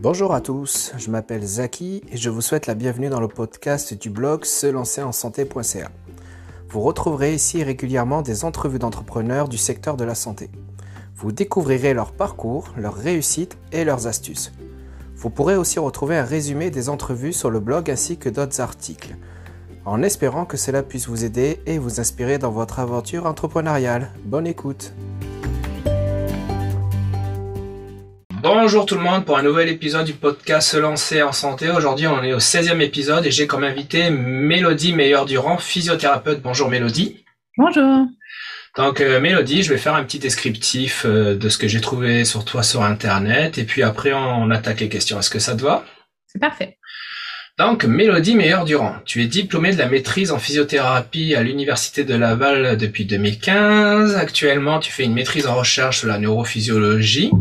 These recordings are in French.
Bonjour à tous, je m'appelle Zaki et je vous souhaite la bienvenue dans le podcast du blog se lancer en santé.ca. Vous retrouverez ici régulièrement des entrevues d'entrepreneurs du secteur de la santé. Vous découvrirez leur parcours, leurs réussites et leurs astuces. Vous pourrez aussi retrouver un résumé des entrevues sur le blog ainsi que d'autres articles, en espérant que cela puisse vous aider et vous inspirer dans votre aventure entrepreneuriale. Bonne écoute Bonjour tout le monde pour un nouvel épisode du podcast Se lancer en santé. Aujourd'hui on est au 16e épisode et j'ai comme invité Mélodie Meilleur-Durand, physiothérapeute. Bonjour Mélodie. Bonjour. Donc euh, Mélodie, je vais faire un petit descriptif euh, de ce que j'ai trouvé sur toi sur Internet et puis après on attaque les questions. Est-ce que ça te va? C'est parfait. Donc Mélodie Meilleur-Durand, tu es diplômée de la maîtrise en physiothérapie à l'Université de Laval depuis 2015. Actuellement, tu fais une maîtrise en recherche sur la neurophysiologie.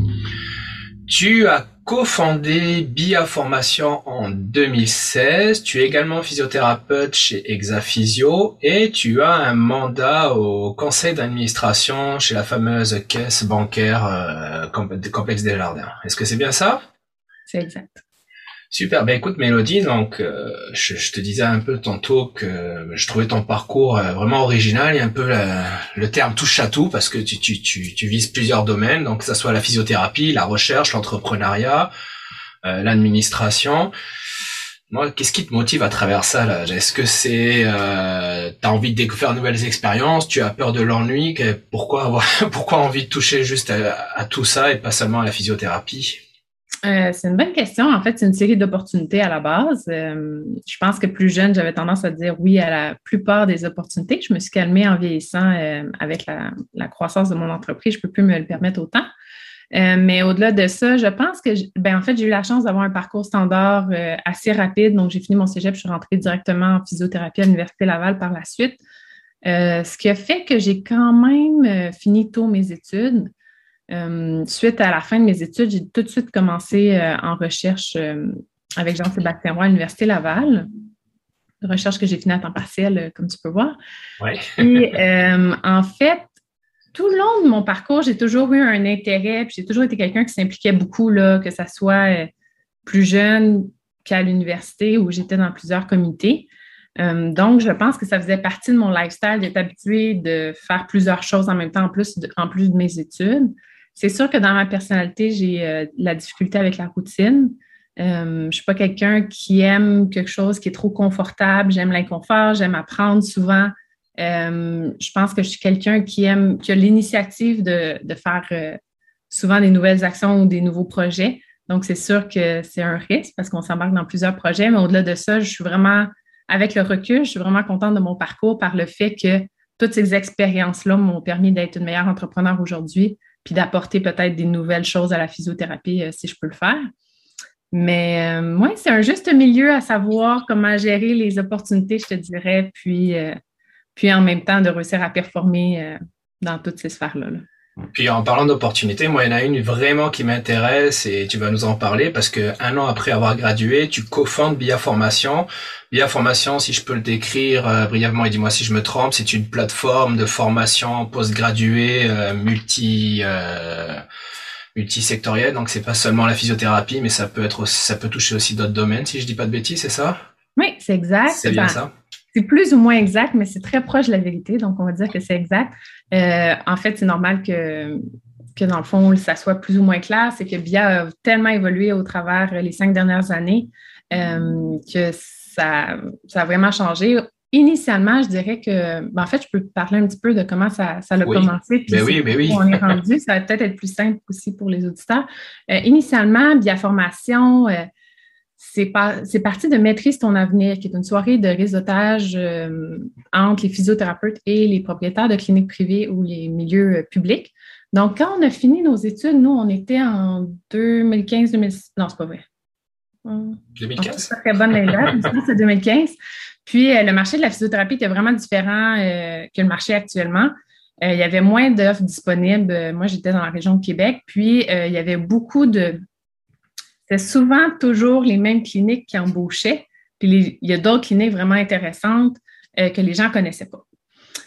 Tu as cofondé BIA Formation en 2016. Tu es également physiothérapeute chez Exaphysio et tu as un mandat au conseil d'administration chez la fameuse caisse bancaire euh, complexe des jardins. Est-ce que c'est bien ça? C'est exact. Super, ben écoute Mélodie, donc euh, je, te disais un peu tantôt que je trouvais ton parcours euh, vraiment original. Et un peu le terme touche à tout parce que tu, vises plusieurs domaines, donc que ça soit la physiothérapie, la recherche, l'entrepreneuriat, euh, l'administration. Moi, qu'est-ce qui te motive à travers ça là? Est-ce que c'est euh, t'as envie de découvrir de nouvelles expériences? Tu as peur de l'ennui? Pourquoi avoir pourquoi envie de toucher juste à tout ça et pas seulement à la physiothérapie? Euh, c'est une bonne question. En fait, c'est une série d'opportunités à la base. Euh, je pense que plus jeune, j'avais tendance à dire oui à la plupart des opportunités. Je me suis calmée en vieillissant euh, avec la, croissance de mon entreprise. Je ne peux plus me le permettre autant. mais au-delà de ça, je pense que, ben, en fait, j'ai eu la chance d'avoir un parcours standard assez rapide. Donc, j'ai fini mon cégep, je suis rentrée directement en physiothérapie à l'Université Laval par la suite. ce qui a fait que j'ai quand même fini tôt mes études. Euh, suite à la fin de mes études, j'ai tout de suite commencé euh, en recherche euh, avec Jean-Sébastien Roy à l'Université Laval. recherche que j'ai finie à temps partiel, comme tu peux voir. Ouais. Et en fait, tout le long de mon parcours, j'ai toujours eu un intérêt, puis j'ai toujours été quelqu'un qui s'impliquait beaucoup, là, que ce soit plus jeune qu'à l'université où j'étais dans plusieurs comités. donc, je pense que ça faisait partie de mon lifestyle d'être habitué de faire plusieurs choses en même temps, en plus en plus de mes études. C'est sûr que dans ma personnalité, j'ai euh, la difficulté avec la routine. Euh, je ne suis pas quelqu'un qui aime quelque chose qui est trop confortable. J'aime l'inconfort, j'aime apprendre souvent. Euh, je pense que je suis quelqu'un qui aime, qui a l'initiative de, faire souvent des nouvelles actions ou des nouveaux projets. Donc, c'est sûr que c'est un risque parce qu'on s'embarque dans plusieurs projets, mais au-delà de ça, je suis vraiment, avec le recul, je suis vraiment contente de mon parcours par le fait que toutes ces expériences-là m'ont permis d'être une meilleure entrepreneur aujourd'hui, puis d'apporter peut-être des nouvelles choses à la physiothérapie euh, si je peux le faire. Mais moi, euh, c'est un juste milieu à savoir comment gérer les opportunités, je te dirais, puis, euh, puis en même temps de réussir à performer dans toutes ces sphères-là. là puis en parlant d'opportunités, moi il y en a une vraiment qui m'intéresse et tu vas nous en parler parce que un an après avoir gradué, tu cofondes BIA Formation. BIA Formation, si je peux le décrire euh, brièvement et dis-moi si je me trompe, c'est une plateforme de formation post-graduée euh, multi euh, multisectorielle. Donc c'est pas seulement la physiothérapie, mais ça peut être ça peut toucher aussi d'autres domaines. Si je dis pas de bêtises, c'est ça? Oui, c'est exact. C'est bien ben, ça. C'est plus ou moins exact, mais c'est très proche de la vérité, donc on va dire que c'est exact. Euh, en fait, c'est normal que, que, dans le fond, ça soit plus ou moins clair. C'est que BIA a tellement évolué au travers les cinq dernières années euh, que ça, ça, a vraiment changé. Initialement, je dirais que, ben, en fait, je peux parler un petit peu de comment ça, ça a commencé. Puis ben oui, ben oui. on est rendu. Ça va peut-être être plus simple aussi pour les auditeurs. Euh, initialement, BIA Formation, c'est parti de Maîtrise ton avenir, qui est une soirée de réseautage euh, entre les physiothérapeutes et les propriétaires de cliniques privées ou les milieux euh, publics. Donc, quand on a fini nos études, nous, on était en 2015-2016. Non, c'est pas vrai. 2015? C'est très bonne c'est 2015. Puis, euh, le marché de la physiothérapie était vraiment différent que le marché actuellement. il y avait moins d'offres disponibles. Moi, j'étais dans la région de Québec. Puis, il y avait beaucoup de c'est souvent toujours les mêmes cliniques qui embauchaient. Puis il y a d'autres cliniques vraiment intéressantes euh, que les gens ne connaissaient pas.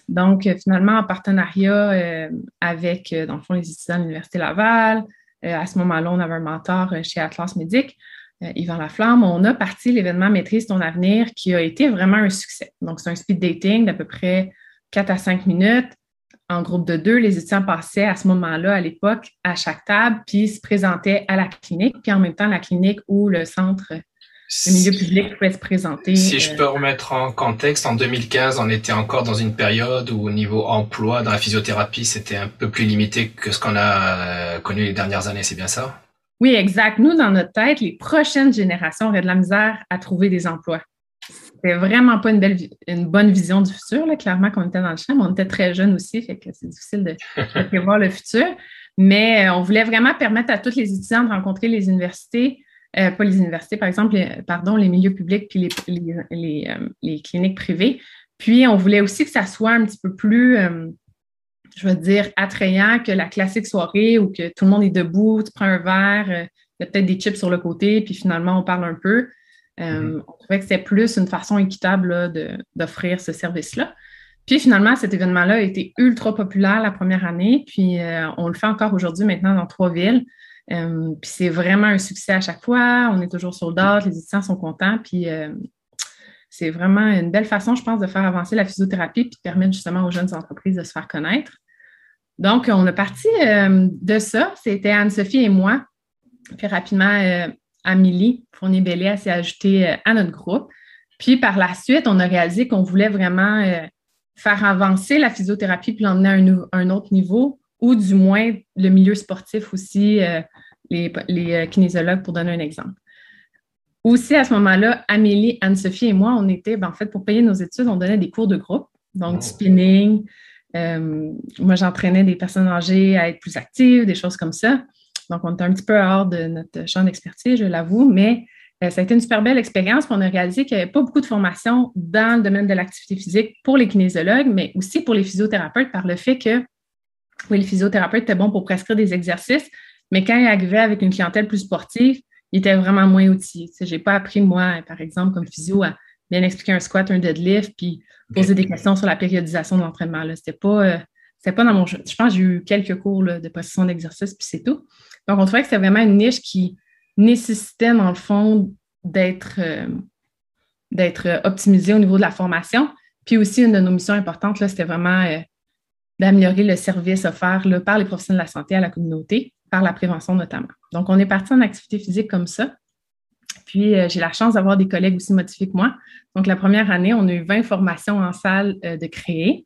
Donc, euh, finalement, en partenariat euh, avec, dans le fond, les étudiants de l'Université Laval, à ce moment-là, on avait un mentor chez Atlas Médic, Yvan Laflamme. On a parti l'événement Maîtrise ton avenir qui a été vraiment un succès. Donc, c'est un speed dating d'à peu près 4 à 5 minutes en groupe de deux, les étudiants passaient à ce moment-là, à l'époque, à chaque table, puis se présentaient à la clinique, puis en même temps, la clinique ou le centre, le milieu public pouvait se présenter. Si je euh, peux remettre en contexte, en 2015, on était encore dans une période où au niveau emploi dans la physiothérapie, c'était un peu plus limité que ce qu'on a euh, connu les dernières années, c'est bien ça? Oui, exact. Nous, dans notre tête, les prochaines générations auraient de la misère à trouver des emplois c'était vraiment pas une, belle, une bonne vision du futur, là, clairement, qu'on était dans le champ, mais on était très jeunes aussi, fait que c'est difficile de, prévoir le futur. Mais euh, on voulait vraiment permettre à tous les étudiants de rencontrer les universités, euh, pas les universités, par exemple, les, pardon, les milieux publics puis les, euh, les, cliniques privées. Puis on voulait aussi que ça soit un petit peu plus, je veux dire, attrayant que la classique soirée où que tout le monde est debout, tu prends un verre, il y a peut-être des chips sur le côté, puis finalement on parle un peu. Euh, mhm. On trouvait que c'était plus une façon équitable d'offrir ce service-là. Puis finalement, cet événement-là a été ultra populaire la première année, puis euh, on le fait encore aujourd'hui maintenant dans trois villes. Euh, puis c'est vraiment un succès à chaque fois. On est toujours sur le les étudiants sont contents, puis c'est vraiment une belle façon, je pense, de faire avancer la physiothérapie puis de permettre justement aux jeunes entreprises de se faire connaître. Donc, on a parti de ça. C'était Anne-Sophie et moi. Puis rapidement, Amélie Fournier-Bellet s'est ajoutée euh, à notre groupe. Puis par la suite, on a réalisé qu'on voulait vraiment euh, faire avancer la physiothérapie puis l'emmener à un, autre niveau, ou du moins le milieu sportif aussi, euh, les, kinésiologues, pour donner un exemple. Aussi, à ce moment-là, Amélie, Anne-Sophie et moi, on était, ben, en fait, pour payer nos études, on donnait des cours de groupe, donc du spinning. moi, j'entraînais des personnes âgées à être plus actives, des choses comme ça. Donc, on était un petit peu hors de notre champ d'expertise, je l'avoue, mais euh, ça a été une super belle expérience. on a réalisé qu'il n'y avait pas beaucoup de formation dans le domaine de l'activité physique pour les kinésiologues, mais aussi pour les physiothérapeutes par le fait que, oui, les physiothérapeutes étaient bons pour prescrire des exercices, mais quand ils arrivaient avec une clientèle plus sportive, ils étaient vraiment moins outillés. Je n'ai pas appris, moi, par exemple, comme physio, à bien expliquer un squat, un deadlift, puis poser des questions sur la périodisation de l'entraînement. Ce n'était pas, euh, pas dans mon Je pense que j'ai eu quelques cours de position d'exercice, puis c'est tout. Donc, on trouvait que c'était vraiment une niche qui nécessitait, dans le fond, d'être euh, d'être optimisée au niveau de la formation. Puis aussi, une de nos missions importantes, c'était vraiment euh, d'améliorer le service offert par les professionnels de la santé à la communauté, par la prévention notamment. Donc, on est parti en activité physique comme ça. Puis, euh, j'ai la chance d'avoir des collègues aussi motivés que moi. Donc, la première année, on a eu 20 formations en salle de créer.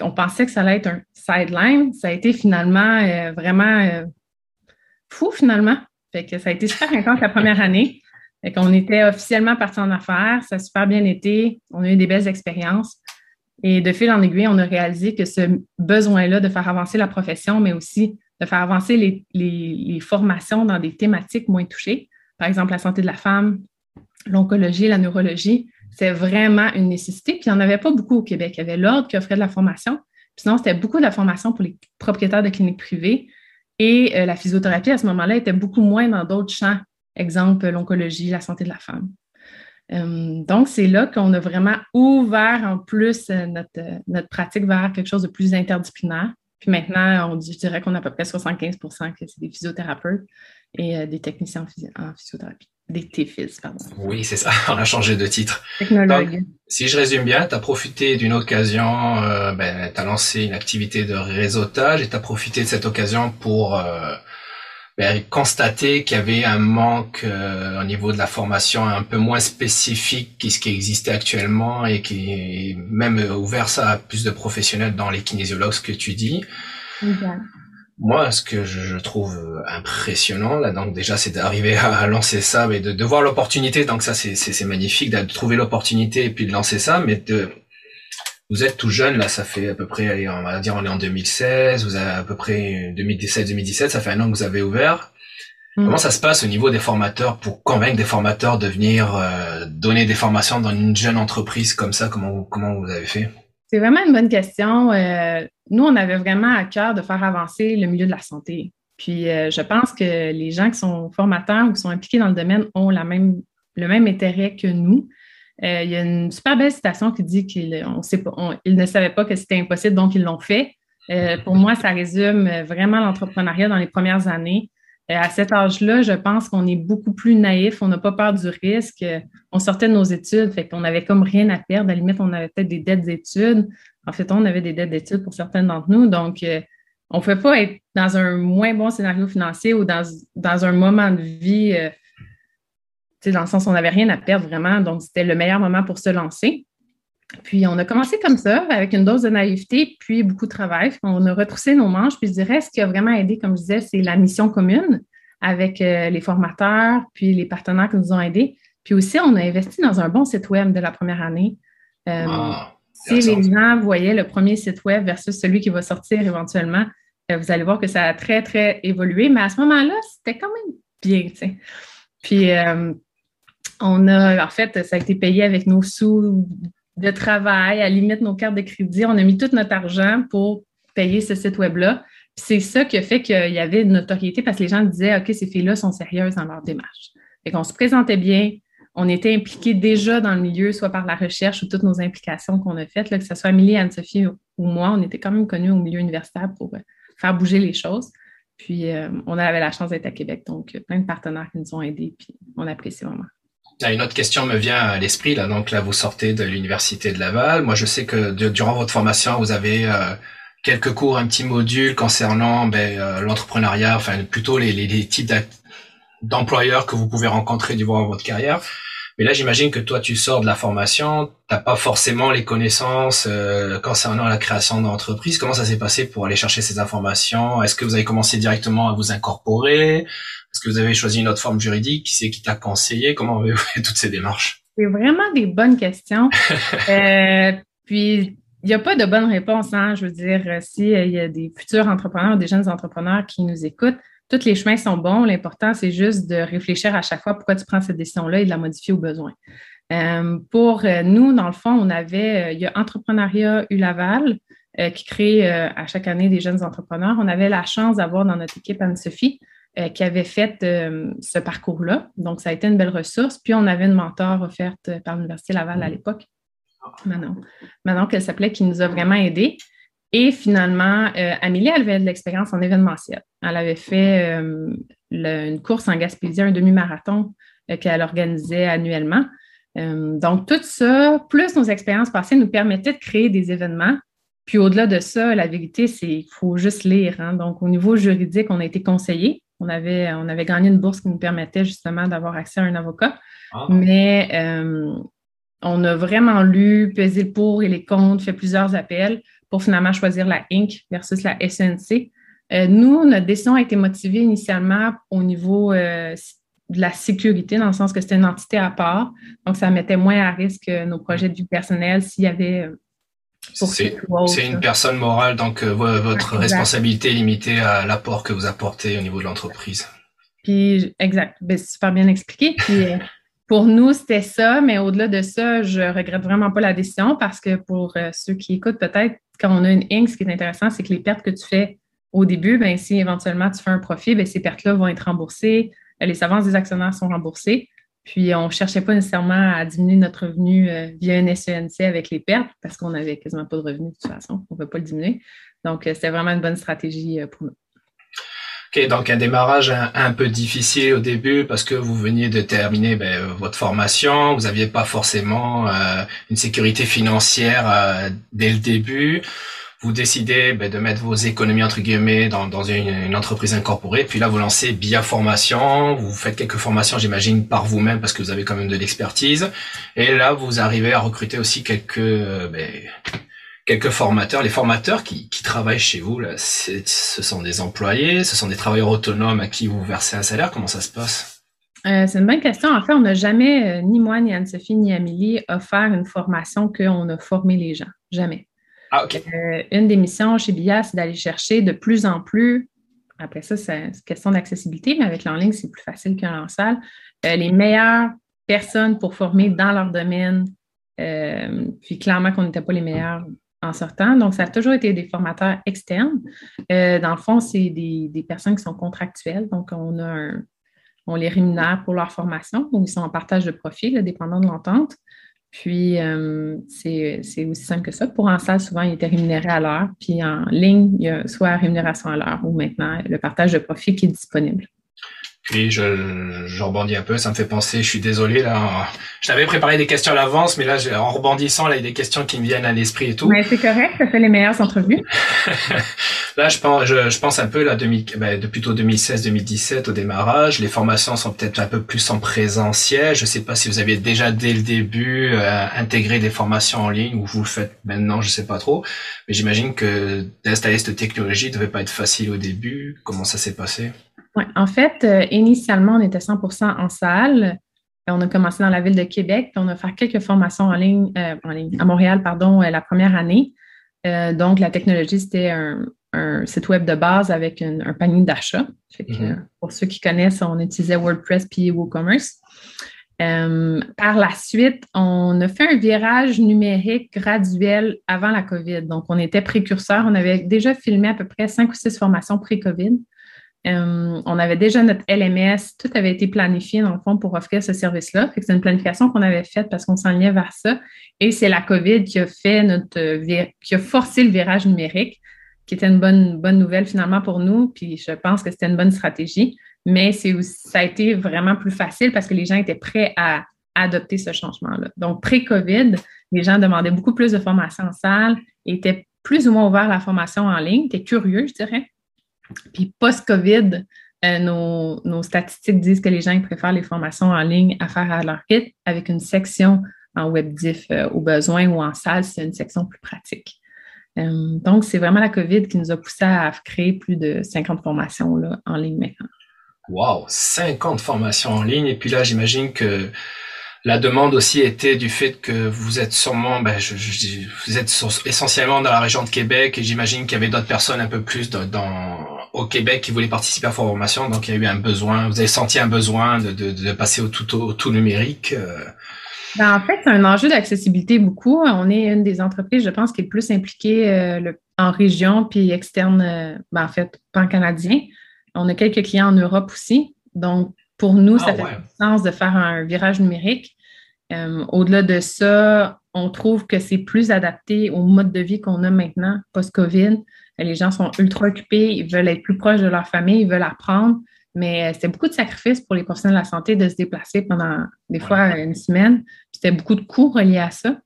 on pensait que ça allait être un sideline. Ça a été finalement vraiment fou finalement. Fait que ça a été super intense la première année. Fait qu'on était officiellement partis en affaires, ça a super bien été, on a eu des belles expériences. Et de fil en aiguille, on a réalisé que ce besoin-là de faire avancer la profession, mais aussi de faire avancer les, les, formations dans des thématiques moins touchées, par exemple la santé de la femme, l'oncologie, la neurologie, c'est vraiment une nécessité. Puis il n'y en avait pas beaucoup au Québec. Il y avait l'ordre qui offrait de la formation. Puis sinon, c'était beaucoup de la formation pour les propriétaires de cliniques privées, et euh, la physiothérapie, à ce moment-là, était beaucoup moins dans d'autres champs, exemple l'oncologie, la santé de la femme. Euh, donc, c'est là qu'on a vraiment ouvert en plus euh, notre, notre, pratique vers quelque chose de plus interdisciplinaire. Puis maintenant, on, je dirais qu'on a à peu près 75% que c'est des physiothérapeutes et des techniciens en physiothérapie. Des TFIS, pardon. Oui, c'est ça, on a changé de titre. Technologue. si je résume bien, tu as profité d'une occasion, euh, ben, tu as lancé une activité de réseautage et tu as profité de cette occasion pour euh, ben, constater qu'il y avait un manque euh, au niveau de la formation un peu moins spécifique que ce qui existait actuellement et qui est même ouvert ça à plus de professionnels dans les kinésiologues, ce que tu dis. Moi, ce que je trouve euh, impressionnant là, donc déjà, c'est d'arriver à lancer ça, mais de, de voir l'opportunité. Donc ça, c'est c'est magnifique de trouver l'opportunité et puis de lancer ça, mais de vous êtes tout jeune là, ça fait à peu près, on va dire, on est en 2016, vous avez à peu près 2017-2017, ça fait un an que vous avez ouvert. Mm. Comment ça se passe au niveau des formateurs pour convaincre des formateurs de venir euh, donner des formations dans une jeune entreprise comme ça? Comment comment vous avez fait? C'est vraiment une bonne question. Euh, nous, on avait vraiment à cœur de faire avancer le milieu de la santé. Puis, euh, je pense que les gens qui sont formateurs ou qui sont impliqués dans le domaine ont même, le même intérêt que nous. Euh, il y a une super belle citation qui dit qu'ils ne savaient pas que c'était impossible, donc ils l'ont fait. pour moi, ça résume vraiment l'entrepreneuriat dans les premières années. À cet âge-là, je pense qu'on est beaucoup plus naïf, on n'a pas peur du risque. On sortait de nos études, fait qu'on n'avait comme rien à perdre. À la limite, on avait peut-être des dettes d'études. En fait, on avait des dettes d'études pour certaines d'entre nous. Donc, euh, on ne pouvait pas être dans un moins bon scénario financier ou dans, dans un moment de vie, euh, dans le sens où on n'avait rien à perdre vraiment. Donc, c'était le meilleur moment pour se lancer. Puis, on a commencé comme ça, avec une dose de naïveté, puis beaucoup de travail. On a retroussé nos manches. Puis, je dirais, ce qui a vraiment aidé, comme je disais, c'est la mission commune avec euh, les formateurs, puis les partenaires qui nous ont aidés. Puis aussi, on a investi dans un bon site web de la première année. Euh, si les gens voyaient le premier site web versus celui qui va sortir éventuellement, euh, vous allez voir que ça a très, très évolué. Mais à ce moment-là, c'était quand même bien. Puis, on a, en fait, ça a été payé avec nos sous de travail, à limite nos cartes de crédit. On a mis tout notre argent pour payer ce site web-là. C'est ça qui a fait qu'il y avait une notoriété parce que les gens disaient OK, ces filles-là sont sérieuses dans leur démarche. Et qu'on se présentait bien, on était impliqués déjà dans le milieu, soit par la recherche ou toutes nos implications qu'on a faites, là, que ce soit Amélie, Anne-Sophie ou moi, on était quand même connus au milieu universitaire pour euh, faire bouger les choses. Puis euh, on avait la chance d'être à Québec, donc plein de partenaires qui nous ont aidés, puis on apprécie vraiment. Une autre question me vient à l'esprit là. Donc là, vous sortez de l'université de Laval. Moi, je sais que durant votre formation, vous avez euh, quelques cours, un petit module concernant ben, euh, l'entrepreneuriat, enfin plutôt les, les, les types d'employeurs que vous pouvez rencontrer durant votre carrière. Mais là, j'imagine que toi, tu sors de la formation, t'as pas forcément les connaissances euh, concernant la création d'entreprise. Comment ça s'est passé pour aller chercher ces informations? Est-ce que vous avez commencé directement à vous incorporer? Est-ce que vous avez choisi une autre forme juridique? Qui c'est qui t'a conseillé? Comment avez-vous fait toutes ces démarches? C'est vraiment des bonnes questions. euh, puis, il n'y a pas de bonne réponse. Hein? Je veux dire, s'il euh, y a des futurs entrepreneurs, des jeunes entrepreneurs qui nous écoutent, tous les chemins sont bons. L'important, c'est juste de réfléchir à chaque fois pourquoi tu prends cette décision-là et de la modifier au besoin. Euh, pour euh, nous, dans le fond, on avait, il y a Entrepreneuriat ULaval qui crée à chaque année des jeunes entrepreneurs. On avait la chance d'avoir dans notre équipe Anne-Sophie, euh, qui avait fait euh, ce parcours-là. Donc, ça a été une belle ressource. Puis, on avait une mentor offerte par l'Université Laval à l'époque, Manon. Manon, qu'elle s'appelait, qui nous a vraiment aidés. Et finalement, euh, Amélie, elle avait de l'expérience en événementiel. Elle avait fait une course en Gaspésie, un demi-marathon qu'elle organisait annuellement. donc, tout ça, plus nos expériences passées, nous permettaient de créer des événements puis au-delà de ça, la vérité, c'est qu'il faut juste lire. Hein. Donc, au niveau juridique, on a été conseillé. On avait, on avait gagné une bourse qui nous permettait justement d'avoir accès à un avocat. Ah. Mais euh, on a vraiment lu, pesé le pour et les contre, fait plusieurs appels pour finalement choisir la Inc. versus la SNC. Euh, nous, notre décision a été motivée initialement au niveau euh, de la sécurité, dans le sens que c'était une entité à part. Donc, ça mettait moins à risque nos projets de vie personnelle s'il y avait c'est une personne morale, donc euh, votre responsabilité est limitée à l'apport que vous apportez au niveau de l'entreprise. Puis, exact. Ben, super bien expliqué. Puis, euh, pour nous, c'était ça, mais au-delà de ça, je regrette vraiment pas la décision parce que pour euh, ceux qui écoutent, peut-être, quand on a une Inc, ce qui est intéressant, c'est que les pertes que tu fais au début, ben, si éventuellement tu fais un profit, ben, ces pertes-là vont être remboursées. Les avances des actionnaires sont remboursées. Puis, on ne cherchait pas nécessairement à diminuer notre revenu euh, via un SENC avec les pertes parce qu'on n'avait quasiment pas de revenu de toute façon. On ne peut pas le diminuer. Donc, euh, c'était vraiment une bonne stratégie euh, pour nous. Donc un démarrage un, peu difficile au début parce que vous veniez de terminer ben, votre formation, vous n'aviez pas forcément une sécurité financière dès le début. Vous décidez ben, de mettre vos économies entre guillemets dans, dans une, entreprise incorporée, puis là vous lancez Bia Formation, vous faites quelques formations j'imagine par vous-même parce que vous avez quand même de l'expertise, et là vous arrivez à recruter aussi quelques euh, ben, quelques formateurs. Les formateurs qui, qui travaillent chez vous, là, ce sont des employés, ce sont des travailleurs autonomes à qui vous versez un salaire. Comment ça se passe? Euh, c'est une bonne question. En fait, on n'a jamais, euh, ni moi, ni Anne-Sophie, ni Amélie, offert une formation qu'on a formé les gens. Jamais. Ah, euh, une des missions chez BIA, c'est d'aller chercher de plus en plus, après ça, c'est une question d'accessibilité, mais avec l'en ligne, c'est plus facile qu'en salle, euh, les meilleures personnes pour former dans leur domaine. Puis clairement qu'on n'était pas les meilleurs en sortant. Donc, ça a toujours été des formateurs externes. dans le fond, c'est des, personnes qui sont contractuelles. Donc, on les rémunère pour leur formation, ou ils sont en partage de profil, dépendant de l'entente. Puis, euh, c'est aussi simple que ça. Pour en salle, souvent, il était rémunéré à l'heure. Puis, en ligne, il y a soit rémunération à l'heure ou maintenant le partage de profit qui est disponible. Puis je, je rebondis un peu, ça me fait penser, je suis désolé là, je t'avais préparé des questions à l'avance, mais là en rebondissant, là il y a des questions qui me viennent à l'esprit et tout. Mais c'est correct, ça fait les meilleures entrevues. là je pense, je, pense un peu là ben, de plutôt 2016-2017 au démarrage, les formations sont peut-être un peu plus en présentiel. Je sais pas si vous aviez déjà dès le début euh, intégré des formations en ligne ou vous le faites maintenant, je sais pas trop. Mais j'imagine que d'installer cette technologie devait pas être facile au début. Comment ça s'est passé? Ouais, en fait, euh, initialement, on était 100% en salle. On a commencé dans la ville de Québec, puis on a fait quelques formations en ligne, euh, en ligne à Montréal, pardon, euh, la première année. donc, la technologie, c'était un, site web de base avec un panier d'achat. Mm-hmm. Pour ceux qui connaissent, on utilisait WordPress puis WooCommerce. par la suite, on a fait un virage numérique graduel avant la COVID. Donc, on était précurseur. On avait déjà filmé à peu près cinq ou six formations pré-COVID. Euh, on avait déjà notre LMS, tout avait été planifié dans le fond pour offrir ce service-là. C'est une planification qu'on avait faite parce qu'on s'enlignait vers ça. Et c'est la COVID qui a fait notre qui a forcé le virage numérique, qui était une bonne, bonne nouvelle finalement pour nous. Puis je pense que c'était une bonne stratégie. Mais c'est ça a été vraiment plus facile parce que les gens étaient prêts à adopter ce changement-là. Donc, pré-COVID, les gens demandaient beaucoup plus de formation en salle, étaient plus ou moins ouverts à la formation en ligne, étaient curieux, je dirais. Puis post-COVID, euh, nos, statistiques disent que les gens préfèrent les formations en ligne à faire à leur rythme avec une section en webdiff euh, au besoin ou en salle, c'est une section plus pratique. Euh, donc, c'est vraiment la COVID qui nous a poussé à créer plus de 50 formations là, en ligne maintenant. Wow, 50 formations en ligne. Et puis là, j'imagine que la demande aussi était du fait que vous êtes sûrement, ben, je, vous êtes essentiellement dans la région de Québec et j'imagine qu'il y avait d'autres personnes un peu plus dans, au Québec qui voulaient participer à la formation. Donc il y a eu un besoin, vous avez senti un besoin de, de, de passer au tout, au tout numérique. Euh. Ben, en fait, c'est un enjeu d'accessibilité beaucoup. On est une des entreprises, je pense, qui est le plus impliquée euh, en région puis externe, euh, ben, en fait, pan-canadien. On a quelques clients en Europe aussi. Donc, pour nous, ça ah, fait sens de faire un virage numérique. Euh, au-delà de ça, on trouve que c'est plus adapté au mode de vie qu'on a maintenant, post-COVID. Les gens sont ultra occupés, ils veulent être plus proches de leur famille, ils veulent apprendre, mais c'est beaucoup de sacrifices pour les professionnels de la santé de se déplacer pendant des fois une semaine. C'était beaucoup de coûts reliés à ça.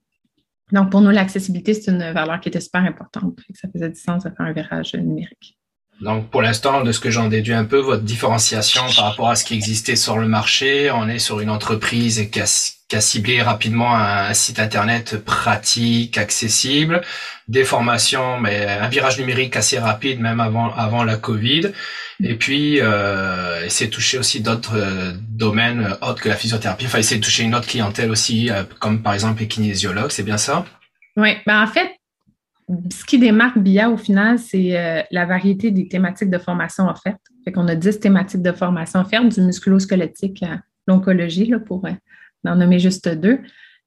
Donc, pour nous, l'accessibilité, c'est une valeur qui était super importante. Ça faisait du sens de faire un virage numérique. Donc pour l'instant, de ce que j'en déduis un peu, votre différenciation par rapport à ce qui existait sur le marché, on est sur une entreprise qui a, ciblé rapidement un, site internet pratique, accessible, des formations, mais un virage numérique assez rapide même avant avant la Covid. Et puis euh, essayer de toucher aussi d'autres euh, domaines autres que la physiothérapie. Enfin essayer de toucher une autre clientèle aussi, euh, comme par exemple les kinésiologues. C'est bien ça? Oui, ben en fait ce qui démarque BIA au final, c'est euh, la variété des thématiques de formation offertes. Fait a 10 thématiques de formation offertes, du musculo-squelettique à l'oncologie, pour euh, en nommer juste deux.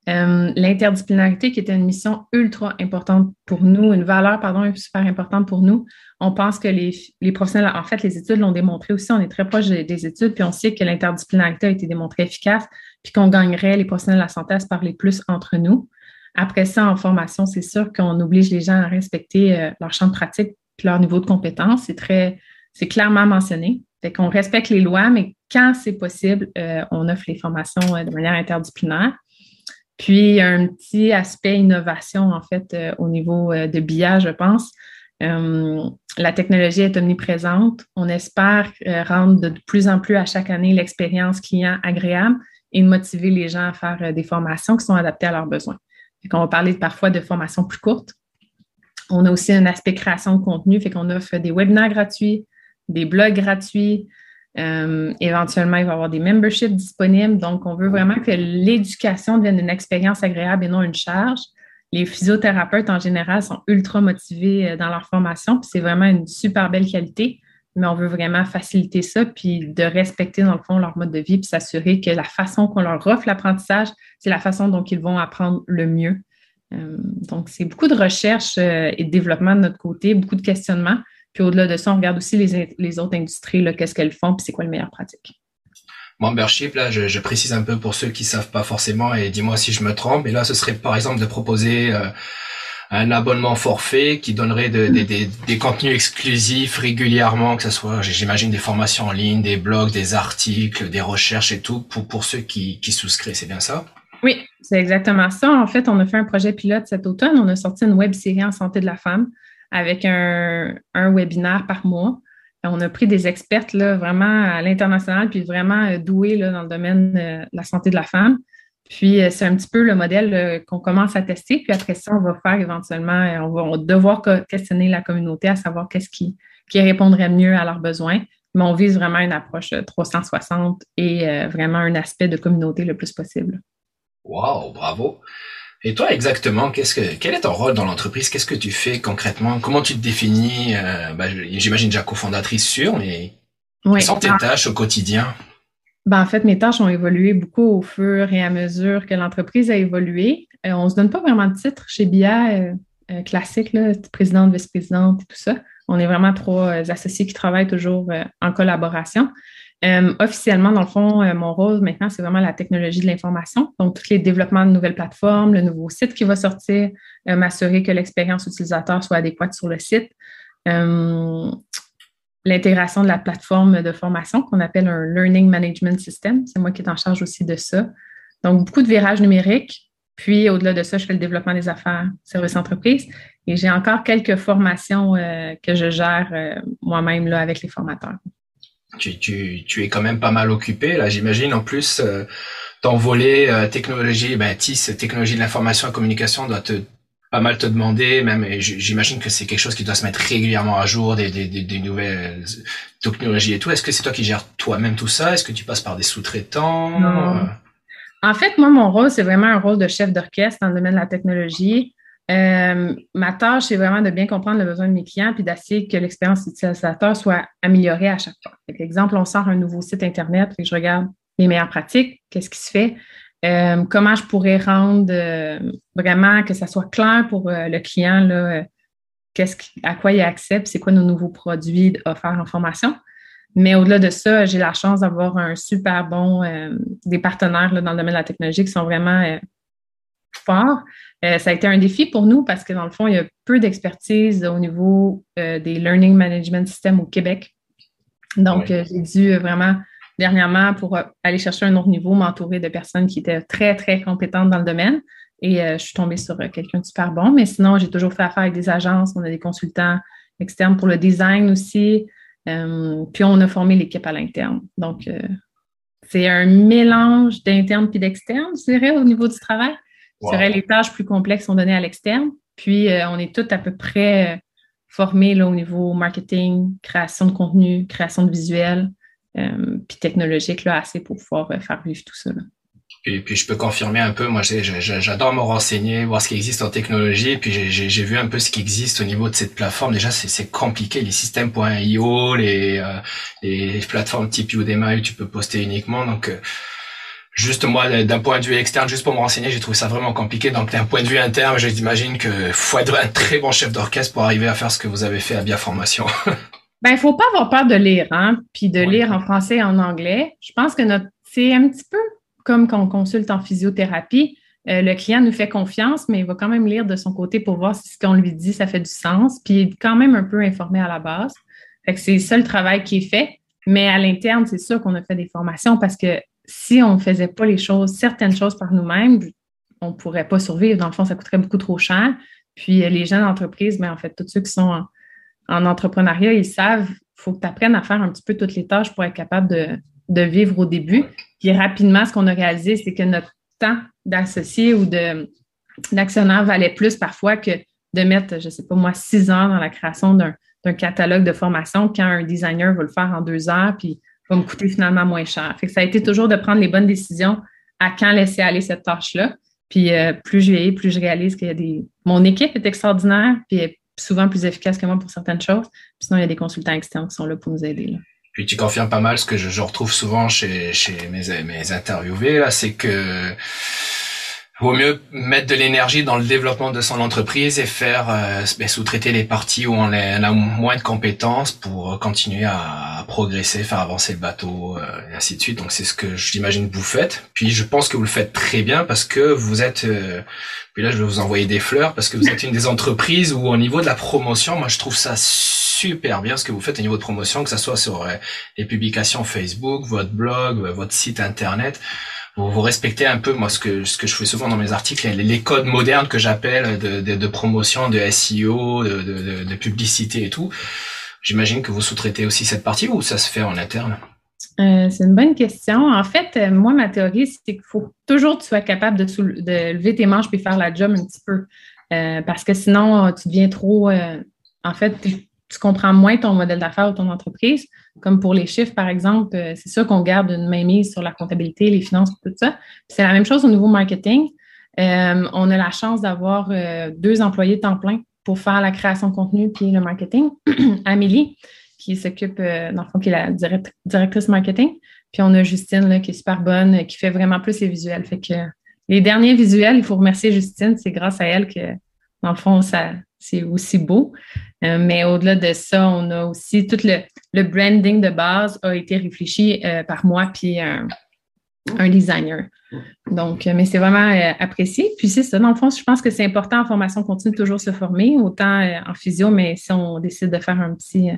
Euh, l'interdisciplinarité, qui était une mission ultra importante pour nous, une valeur, pardon, super importante pour nous. On pense que les, les professionnels, en fait, les études l'ont démontré aussi, on est très proche des, études, puis on sait que l'interdisciplinarité a été démontrée efficace, puis qu'on gagnerait les professionnels de la santé à se parler plus entre nous. Après ça, en formation, c'est sûr qu'on oblige les gens à respecter euh, leur champ de pratique et leur niveau de compétence. C'est très, c'est clairement mentionné. Fait qu'on respecte les lois, mais quand c'est possible, euh, on offre les formations euh, de manière interdisciplinaire. Puis, un petit aspect innovation, en fait, au niveau de BIA, je pense. la technologie est omniprésente. On espère rendre de plus en plus à chaque année l'expérience client agréable et motiver les gens à faire des formations qui sont adaptées à leurs besoins. On va parler parfois de formations plus courtes. On a aussi un aspect création de contenu, fait qu'on offre des webinaires gratuits, des blogs gratuits. Euh, éventuellement, il va y avoir des memberships disponibles. Donc, on veut vraiment que l'éducation devienne une expérience agréable et non une charge. Les physiothérapeutes, en général, sont ultra motivés euh, dans leur formation, puis c'est vraiment une super belle qualité mais on veut vraiment faciliter ça, puis de respecter, dans le fond, leur mode de vie, puis s'assurer que la façon qu'on leur offre l'apprentissage, c'est la façon dont ils vont apprendre le mieux. Euh, donc, c'est beaucoup de recherche euh, et de développement de notre côté, beaucoup de questionnements. Puis au-delà de ça, on regarde aussi les, autres industries, qu'est-ce qu'elles font, puis c'est quoi le meilleur pratique. Membership, là, je, précise un peu pour ceux qui savent pas forcément, et dis-moi si je me trompe, mais là, ce serait par exemple de proposer... Euh, un abonnement forfait qui donnerait des, contenus exclusifs régulièrement, que ce soit, j'imagine, des formations en ligne, des blogs, des articles, des recherches et tout, pour, ceux qui, qui souscrivent. C'est bien ça? Oui, c'est exactement ça. En fait, on a fait un projet pilote cet automne. On a sorti une web série en santé de la femme avec un, un webinaire par mois. On a pris des expertes là, vraiment à l'international, puis vraiment euh, douées là, dans le domaine euh, de la santé de la femme. Puis, euh, c'est un petit peu le modèle qu'on commence à tester. Puis après ça, on va faire éventuellement, on va devoir questionner la communauté à savoir qu'est-ce qui, qui répondrait mieux à leurs besoins. Mais on vise vraiment une approche 360 et vraiment un aspect de communauté le plus possible. Wow, bravo. Et toi, exactement, qu'est-ce que, quel est ton rôle dans l'entreprise? Qu'est-ce que tu fais concrètement? Comment tu te définis? Euh, ben, j'imagine déjà cofondatrice sûre, mais quelles sont tes tâches au quotidien? Ben, en fait, mes tâches ont évolué beaucoup au fur et à mesure que l'entreprise a évolué. Euh, on ne se donne pas vraiment de titre chez BIA euh, classique, là, présidente, vice-présidente et tout ça. On est vraiment trois associés qui travaillent toujours en collaboration. Euh, officiellement, dans le fond, euh, mon rôle maintenant, c'est vraiment la technologie de l'information. Donc, tous les développements de nouvelles plateformes, le nouveau site qui va sortir, euh, m'assurer que l'expérience utilisateur soit adéquate sur le site. L'intégration de la plateforme de formation qu'on appelle un Learning Management System. C'est moi qui est en charge aussi de ça. Donc, beaucoup de virages numériques. Puis, au-delà de ça, je fais le développement des affaires, services entreprises. Et j'ai encore quelques formations que je gère moi-même avec les formateurs tu, tu, tu es quand même pas mal occupé là, j'imagine. En plus, euh, ton volet euh, technologie, ben TIS, technologie de l'information et communication doit te pas mal te demander, même j'imagine que c'est quelque chose qui doit se mettre régulièrement à jour, des, des, des, nouvelles technologies et tout. Est-ce que c'est toi qui gères toi-même tout ça? Est-ce que tu passes par des sous-traitants? En fait, moi, mon rôle, c'est vraiment un rôle de chef d'orchestre dans le domaine de la technologie. Euh, ma tâche, c'est vraiment de bien comprendre le besoin de mes clients puis d'essayer que l'expérience utilisateur soit améliorée à chaque fois. Par exemple, on sort un nouveau site Internet, et je regarde les meilleures pratiques, qu'est-ce qui se fait, euh, comment je pourrais rendre euh, vraiment que ça soit clair pour le client, là, qu'est-ce à quoi il accepte, c'est quoi nos nouveaux produits offerts en formation. Mais au-delà de ça, j'ai la chance d'avoir un super bon, des partenaires dans le domaine de la technologie qui sont vraiment forts. Euh, ça a été un défi pour nous parce que dans le fond, il y a peu d'expertise au niveau euh, des Learning Management Systems au Québec. Donc, euh, j'ai dû vraiment dernièrement, pour aller chercher un autre niveau, m'entourer de personnes qui étaient très, très compétentes dans le domaine. Et je suis tombée sur quelqu'un de super bon. Mais sinon, j'ai toujours fait affaire avec des agences. On a des consultants externes pour le design aussi. puis, on a formé l'équipe à l'interne. Donc, c'est un mélange d'interne puis d'externe, je dirais, au niveau du travail. Wow. les tâches plus complexes sont données à l'externe. Puis, euh, on est tous à peu près euh, formés là, au niveau marketing, création de contenu, création de visuels, euh, puis technologique, là, assez pour pouvoir faire vivre tout ça. Et puis je peux confirmer un peu, moi j'adore me renseigner, voir ce qui existe en technologie, puis j'ai vu un peu ce qui existe au niveau de cette plateforme. Déjà c'est compliqué, les systèmes.io, les, les plateformes type Udemy où tu peux poster uniquement. Donc Juste moi, d'un point de vue externe, juste pour me renseigner, j'ai trouvé ça vraiment compliqué. Donc d'un point de vue interne, j'imagine que faut être un très bon chef d'orchestre pour arriver à faire ce que vous avez fait à Bia Formation. ben, il faut pas avoir peur de lire, hein, puis de lire en français et en anglais. Je pense que notre, c'est un petit peu comme quand on consulte en physiothérapie. Euh, le client nous fait confiance, mais il va quand même lire de son côté pour voir si ce qu'on lui dit, ça fait du sens, puis il est quand même un peu informé à la base. Fait que c'est ça le travail qui est fait. Mais à l'interne, c'est sûr qu'on a fait des formations parce que si on ne faisait pas les choses, certaines choses par nous-mêmes, on ne pourrait pas survivre. Dans le fond, ça coûterait beaucoup trop cher. Puis euh, les jeunes entreprises, mais ben, en fait, tous ceux qui sont en, entrepreneuriat, ils savent qu'il faut que tu apprennes à faire un petit peu toutes les tâches pour être capable de, vivre au début. Puis rapidement, ce qu'on a réalisé, c'est que notre temps d'associé ou d'actionnaire valait plus parfois que de mettre, je ne sais pas moi, six heures dans la création d'un catalogue de formation quand un designer va le faire en deux heures, puis va me coûter finalement moins cher. Fait ça a été toujours de prendre les bonnes décisions à quand laisser aller cette tâche-là. Puis euh, plus je vieillis, plus je réalise qu'il y a des. Mon équipe est extraordinaire, puis souvent plus efficace que moi pour certaines choses. Sinon, il y a des consultants externes qui sont là pour nous aider. Puis tu confirmes pas mal ce que je, retrouve souvent chez, mes, mes interviewés, c'est que vaut mieux mettre de l'énergie dans le développement de son entreprise et faire euh, ben, sous-traiter les parties où on a moins de compétences pour continuer à progresser, faire avancer le bateau, et ainsi de suite. Donc c'est ce que j'imagine que vous faites. Puis je pense que vous le faites très bien parce que vous êtes. puis là, je vais vous envoyer des fleurs parce que vous êtes une des entreprises où au niveau de la promotion, moi je trouve ça super bien ce que vous faites au niveau de promotion, que ce soit sur les publications Facebook, votre blog, votre site internet vous, respectez un peu moi ce que ce que je fais souvent dans mes articles les, codes modernes que j'appelle de, promotion de SEO de, publicité et tout j'imagine que vous sous-traitez aussi cette partie ou ça se fait en interne? Euh, c'est une bonne question. En fait, euh, moi, ma théorie, c'est qu'il faut toujours que tu sois capable de, de, lever tes manches puis faire la job un petit peu. Euh, parce que sinon, tu deviens trop. en fait, tu comprends moins ton modèle d'affaires ou ton entreprise. Comme pour les chiffres, par exemple, euh, c'est sûr qu'on garde une mainmise sur la comptabilité, les finances, tout ça. C'est la même chose au niveau marketing. Euh, on a la chance d'avoir euh, deux employés temps plein pour faire la création de contenu puis le marketing. Amélie, qui s'occupe, dans le fond, qui est la directrice marketing. Puis on a Justine, là, qui est super bonne, qui fait vraiment plus les visuels. Fait que les derniers visuels, il faut remercier Justine. C'est grâce à elle que, dans le fond, ça, c'est aussi beau. Mais au-delà de ça, on a aussi tout le, le branding de base a été réfléchi euh, par moi puis un, designer. Donc, euh, mais c'est vraiment apprécié. Puis c'est ça, dans le fond, je pense que c'est important en formation continue de toujours se former, autant en physio, mais si on décide de faire un petit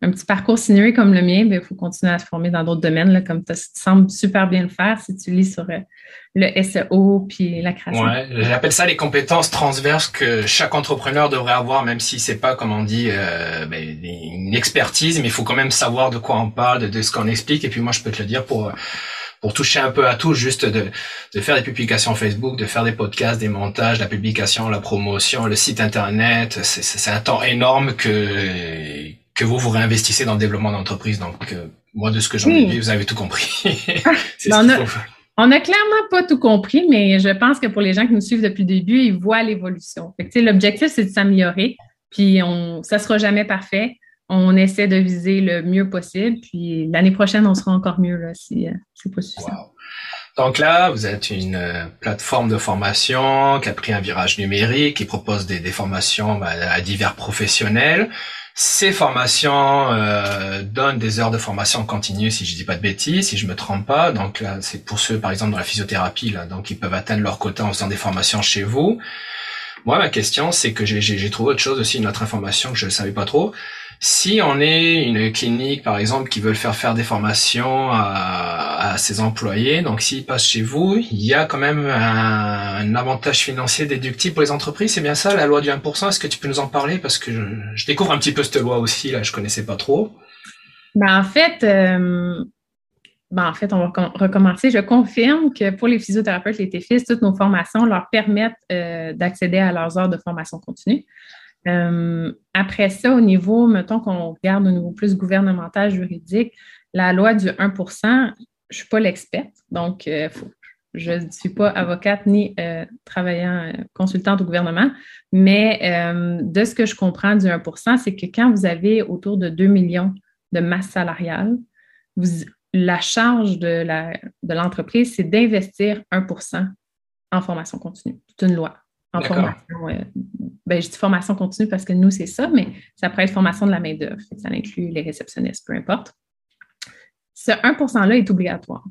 un petit parcours sinueux comme le mien, il ben, faut continuer à se former dans d'autres domaines, là, comme tu sembles super bien le faire si tu lis sur euh, le SEO puis la création. Ouais, j'appelle ça les compétences transverses que chaque entrepreneur devrait avoir, même si c'est pas, comme on dit, euh, ben, une expertise, mais il faut quand même savoir de quoi on parle, de, ce qu'on explique. Et puis moi, je peux te le dire pour pour toucher un peu à tout, juste de, de faire des publications Facebook, de faire des podcasts, des montages, la publication, la promotion, le site internet. C'est un temps énorme que que vous vous réinvestissez dans le développement d'entreprise. Donc, euh, moi, de ce que j'en ai vu, vous avez tout compris. Ben, on, a, on a clairement pas tout compris, mais je pense que pour les gens qui nous suivent depuis le début, ils voient l'évolution. L'objectif, c'est de s'améliorer. Puis, on, ça sera jamais parfait. On essaie de viser le mieux possible. Puis, l'année prochaine, on sera encore mieux là, si euh, c'est. Donc là, vous êtes une euh, plateforme de formation qui a pris un virage numérique, qui propose des, des formations bah, à divers professionnels. Ces formations euh, donnent des heures de formation continue, si je dis pas de bêtises, si je me trompe pas. Donc là, c'est pour ceux, par exemple, dans la physiothérapie, là, donc ils peuvent atteindre leur quota en faisant des formations chez vous. Moi, ma question, c'est que j'ai trouvé autre chose aussi, une autre information que je ne savais pas trop. Si on est une clinique, par exemple, qui veut faire faire des formations à, ses employés, donc s'ils passent chez vous, il y a quand même un, avantage financier déductible pour les entreprises. C'est bien ça, la loi du 1%. Est-ce que tu peux nous en parler? Parce que je, découvre un petit peu cette loi aussi, là, je connaissais pas trop. Ben, en fait, euh, ben, en fait, on va recommencer. Je confirme que pour les physiothérapeutes, les TFIS, toutes nos formations leur permettent euh, d'accéder à leurs heures de formation continue. Euh, après ça, au niveau, mettons qu'on regarde au niveau plus gouvernemental, juridique, la loi du 1% je ne suis pas l'experte, donc euh, je ne suis pas avocate ni euh, travaillant consultante au gouvernement, mais de ce que je comprends du 1% c'est que quand vous avez autour de 2 millions de masse salariale, la charge de l'entreprise, c'est d'investir 1% en formation continue. C'est une loi en formation. Euh, ben, je dis formation continue parce que nous, c'est ça, mais ça pourrait être formation de la main-d'œuvre. Ça inclut les réceptionnistes, peu importe. Ce 1 %-là est obligatoire.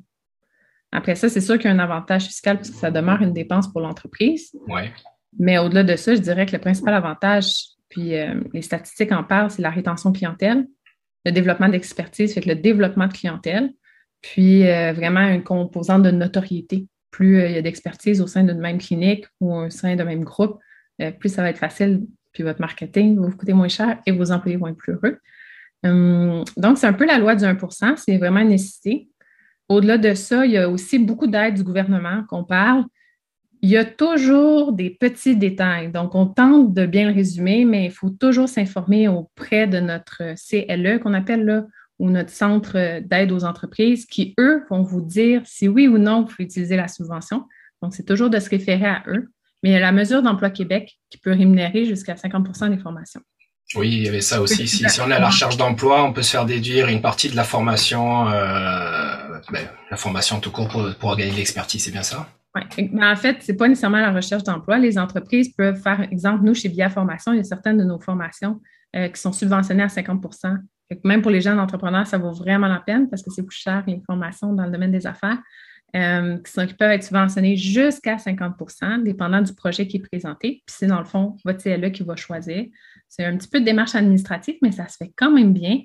Après ça, c'est sûr qu'il y a un avantage fiscal puisque ça demeure une dépense pour l'entreprise. Ouais. Mais au-delà de ça, je dirais que le principal avantage, puis euh, les statistiques en parlent, c'est la rétention clientèle, le développement d'expertise, fait que le développement de clientèle, puis euh, vraiment une composante de notoriété plus euh, il y a d'expertise au sein d'une même clinique ou au sein d'un même groupe, euh, plus ça va être facile, puis votre marketing va vous coûter moins cher et vos employés vont être plus heureux. Hum, donc, c'est un peu la loi du 1% c'est vraiment une nécessité. Au-delà de ça, il y a aussi beaucoup d'aides du gouvernement qu'on parle. Il y a toujours des petits détails. Donc, on tente de bien le résumer, mais il faut toujours s'informer auprès de notre CLE qu'on appelle là, ou notre centre d'aide aux entreprises qui, eux, vont vous dire si oui ou non vous pouvez utiliser la subvention. Donc, c'est toujours de se référer à eux. Mais il y a la mesure d'emploi Québec qui peut rémunérer jusqu'à 50% des formations. Oui, il y avait ça aussi. Si, on est à la recherche d'emploi, on peut se faire déduire une partie de la formation, euh, ben, la formation tout court pour, pour gagner de l'expertise, c'est bien ça? Oui. Ben, en fait, ce n'est pas nécessairement la recherche d'emploi. Les entreprises peuvent faire, exemple, nous, chez Via Formation, il y a certaines de nos formations euh, qui sont subventionnées à 50 même pour les jeunes entrepreneurs, ça vaut vraiment la peine parce que c'est plus cher les formations dans le domaine des affaires. Euh, qui, peuvent être subventionnés jusqu'à 50% dépendant du projet qui est présenté. Puis c'est dans le fond votre CLE qui va choisir. C'est un petit peu de démarche administrative, mais ça se fait quand même bien.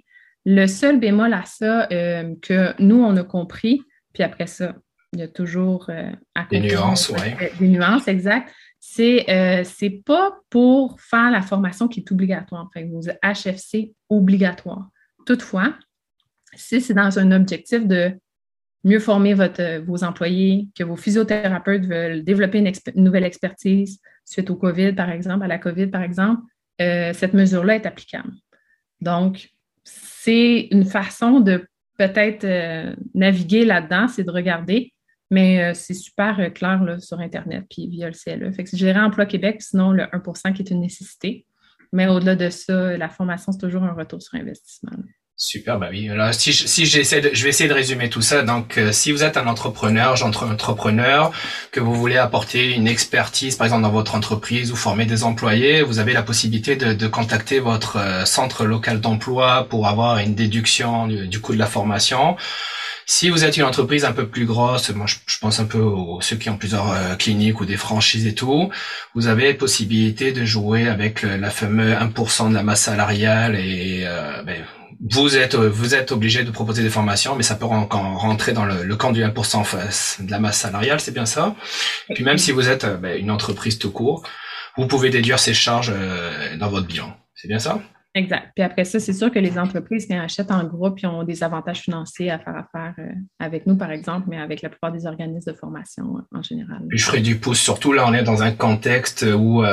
Le seul bémol à ça euh, que nous, on a compris, puis après ça, il y a toujours euh, des nuances, oui. Des nuances, exact. C'est euh, pas pour faire la formation qui est obligatoire, enfin, vos HFC obligatoires. Toutefois, si c'est dans un objectif de mieux former vos employés, que vos physiothérapeutes veulent développer une, nouvelle expertise suite au COVID, par exemple, à la COVID, par exemple, euh, cette mesure-là est applicable. Donc, c'est une façon de peut-être euh, naviguer là-dedans, c'est de regarder, mais euh, c'est super clair là, sur Internet puis via le CLE. Fait que je Emploi Québec, sinon le 1% qui est une nécessité. Mais au-delà de ça, la formation, c'est toujours un retour sur investissement. Super, bah oui. Alors, si, si j'essaie de, je vais essayer de résumer tout ça. Donc, euh, si vous êtes un entrepreneur, entrepreneur, que vous voulez apporter une expertise, par exemple dans votre entreprise ou former des employés, vous avez la possibilité de, de contacter votre euh, centre local d'emploi pour avoir une déduction du, coût de la formation. Si vous êtes une entreprise un peu plus grosse, moi je, pense un peu aux ceux qui ont plusieurs euh, cliniques ou des franchises et tout, vous avez possibilité de jouer avec la fameuse 1% de la masse salariale et ben, vous êtes vous êtes obligé de proposer des formations, mais ça peut encore rentrer dans le, camp du 1% de la masse salariale, c'est bien ça. Puis même si vous êtes ben, une entreprise tout court, vous pouvez déduire ces charges euh, dans votre bilan. C'est bien ça? Exact. Puis après ça, c'est sûr que les entreprises qui achètent en groupe, ils ont des avantages financiers à faire affaire euh, avec nous, par exemple, mais avec la plupart des organismes de formation euh, en général. je ferai du pouce. Surtout là, on est dans un contexte où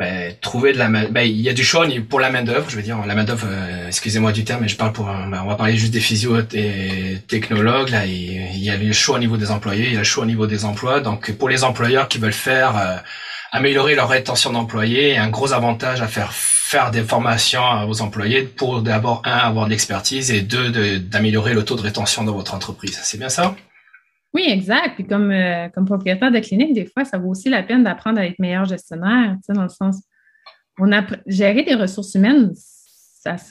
ben, trouver de la main, ben, il y a du choix pour la main d'œuvre. Je veux dire, la main d'œuvre. Euh, excusez-moi du terme, mais je parle pour. Ben, on va parler juste des physios et technologues. Là, il, y a le choix au niveau des employés, il y a le choix au niveau des emplois. Donc, pour les employeurs qui veulent faire euh, améliorer leur rétention d'employés, un gros avantage à faire faire des formations aux employés pour d'abord un avoir de l'expertise et deux d'améliorer le taux de rétention dans votre entreprise. C'est bien ça? Oui, exact. Puis comme, euh, comme propriétaire de clinique, des fois, ça vaut aussi la peine d'apprendre à être meilleur gestionnaire, tu sais, dans le sens, on a gérer des ressources humaines,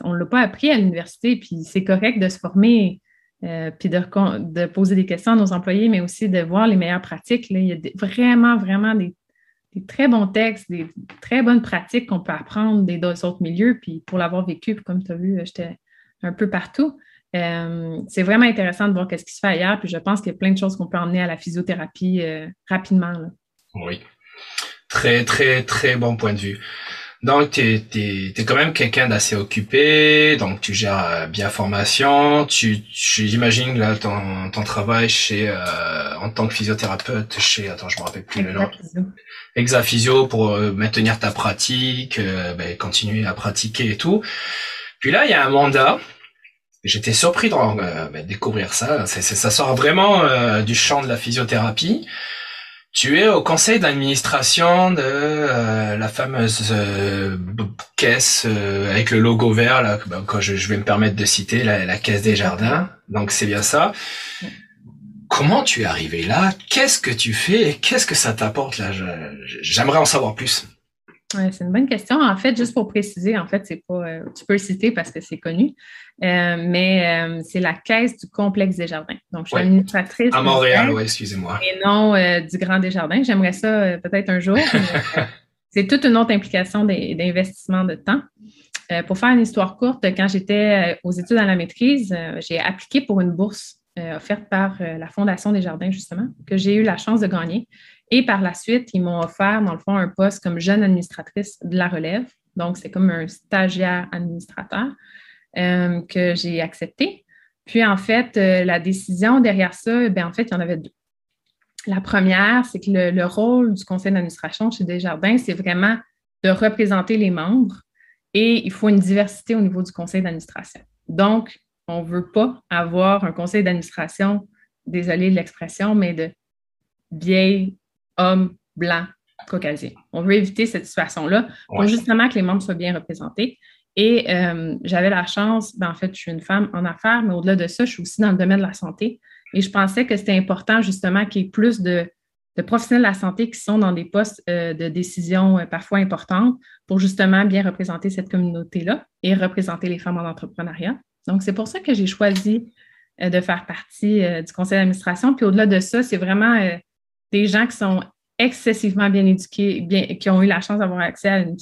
on ne l'a pas appris à l'université, puis c'est correct de se former, euh, puis de, de, poser des questions à nos employés, mais aussi de voir les meilleures pratiques. Là. Il y a vraiment, vraiment des, très bons textes, des très bonnes pratiques qu'on peut apprendre des autres milieux. Puis pour l'avoir vécu, comme tu as vu, j'étais un peu partout. Euh, c'est vraiment intéressant de voir ce qui se fait ailleurs, puis je pense qu'il y a plein de choses qu'on peut emmener à la physiothérapie euh, rapidement. Oui. Très, très, très bon point de vue. Donc, tu es, quand même quelqu'un d'assez occupé, donc tu gères euh, bien formation, tu, j'imagine là ton, ton travail chez en tant que physiothérapeute chez attends je me rappelle plus le nom Exaphysio pour maintenir ta pratique, ben, continuer à pratiquer et tout. Puis là il y a un mandat J'étais surpris de euh, bah, découvrir ça. ça sort vraiment euh, du champ de la physiothérapie. Tu es au conseil d'administration de euh, la fameuse caisse avec le logo vert là, que je, vais me permettre de citer, la, caisse des jardins. Donc c'est bien ça. Comment tu es arrivé là? Qu'est-ce que tu fais? Qu'est-ce que ça t'apporte là? J'aimerais en savoir plus. Ouais, c'est une bonne question. En fait, juste pour préciser, en fait, c'est pas. tu peux le citer parce que c'est connu. Euh, mais euh, c'est la caisse du complexe des jardins. Donc, je suis administratrice. À Montréal, oui, excusez-moi. Et non euh, du Grand des Jardins. J'aimerais ça peut-être un jour. c'est toute une autre implication d'investissement de temps. pour faire une histoire courte, quand j'étais aux études à la maîtrise, j'ai appliqué pour une bourse offerte par la Fondation des Jardins, justement, que j'ai eu la chance de gagner. Et par la suite, ils m'ont offert, dans le fond, un poste comme jeune administratrice de la relève. Donc, c'est comme un stagiaire administrateur. Euh, que j'ai accepté. Puis en fait, euh, la décision derrière ça, bien, en fait, il y en avait deux. La première, c'est que le, rôle du conseil d'administration chez Desjardins, c'est vraiment de représenter les membres et il faut une diversité au niveau du conseil d'administration. Donc, on ne veut pas avoir un conseil d'administration, désolé de l'expression, mais de vieilles hommes blancs caucasiens. On veut éviter cette situation-là pour justement que les membres soient bien représentés. Et euh, j'avais la chance, ben, en fait, je suis une femme en affaires, mais au-delà de ça, je suis aussi dans le domaine de la santé. Et je pensais que c'était important justement qu'il y ait plus de, de professionnels de la santé qui sont dans des postes euh, de décision parfois importantes pour justement bien représenter cette communauté-là et représenter les femmes en entrepreneuriat. Donc, c'est pour ça que j'ai choisi de faire partie du conseil d'administration. Puis au-delà de ça, c'est vraiment des gens qui sont excessivement bien éduqués, qui ont eu la chance d'avoir accès à une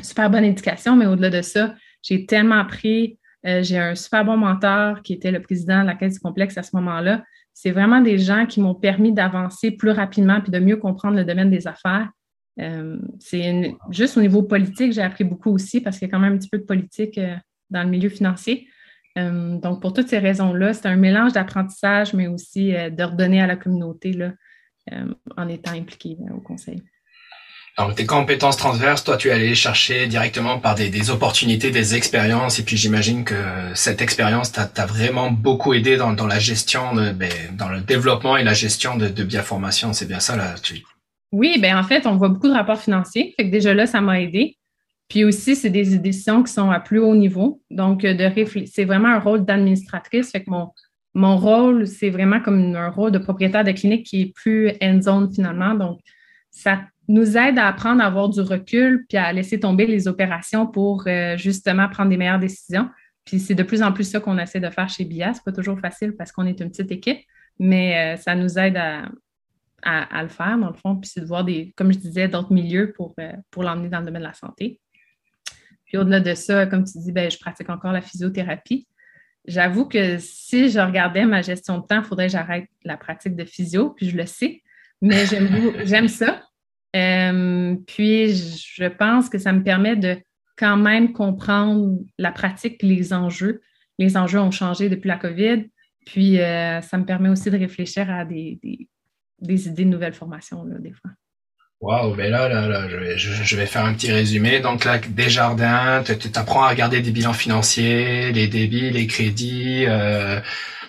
super bonne éducation, mais au-delà de ça, j'ai tellement appris. Euh, j'ai un super bon mentor qui était le président de la Caisse du complexe à ce moment-là. C'est vraiment des gens qui m'ont permis d'avancer plus rapidement puis de mieux comprendre le domaine des affaires. Euh, c'est juste au niveau politique, j'ai appris beaucoup aussi parce qu'il y a quand même un petit peu de politique euh, dans le milieu financier. donc, pour toutes ces raisons-là, c'est un mélange d'apprentissage, mais aussi de redonner à la communauté là, en étant impliqué au conseil. Alors, tes compétences transverses, toi, tu es allé chercher directement par des, opportunités, des expériences, et puis j'imagine que cette expérience t'a vraiment beaucoup aidé dans, la gestion, de, ben, dans le développement et la gestion de, de Biaformation. C'est bien ça, là? Tu... Oui, ben en fait, on voit beaucoup de rapports financiers. Fait que déjà là, ça m'a aidé. Puis aussi, c'est des décisions qui sont à plus haut niveau. Donc, de c'est vraiment un rôle d'administratrice. Fait que mon, mon rôle, c'est vraiment comme un rôle de propriétaire de clinique qui est plus end-zone finalement. Donc, ça nous aide à apprendre à avoir du recul puis à laisser tomber les opérations pour euh, justement prendre des meilleures décisions. Puis c'est de plus en plus ça qu'on essaie de faire chez BIA. C'est pas toujours facile parce qu'on est une petite équipe, mais euh, ça nous aide à, le faire, dans le fond. Puis c'est de voir des, comme je disais, d'autres milieux pour, euh, l'emmener dans le domaine de la santé. Puis au-delà de ça, comme tu dis, ben, je pratique encore la physiothérapie. J'avoue que si je regardais ma gestion de temps, il faudrait que j'arrête la pratique de physio, puis je le sais. Mais j'aime ça. Euh, puis, je pense que ça me permet de quand même comprendre la pratique, les enjeux. Les enjeux ont changé depuis la COVID. Puis, euh, ça me permet aussi de réfléchir à des, idées de nouvelles formations, là, des fois. Wow, ben là, là, là je, vais, faire un petit résumé. Donc là, Desjardins, tu apprends à regarder des bilans financiers, les débits, les crédits, euh,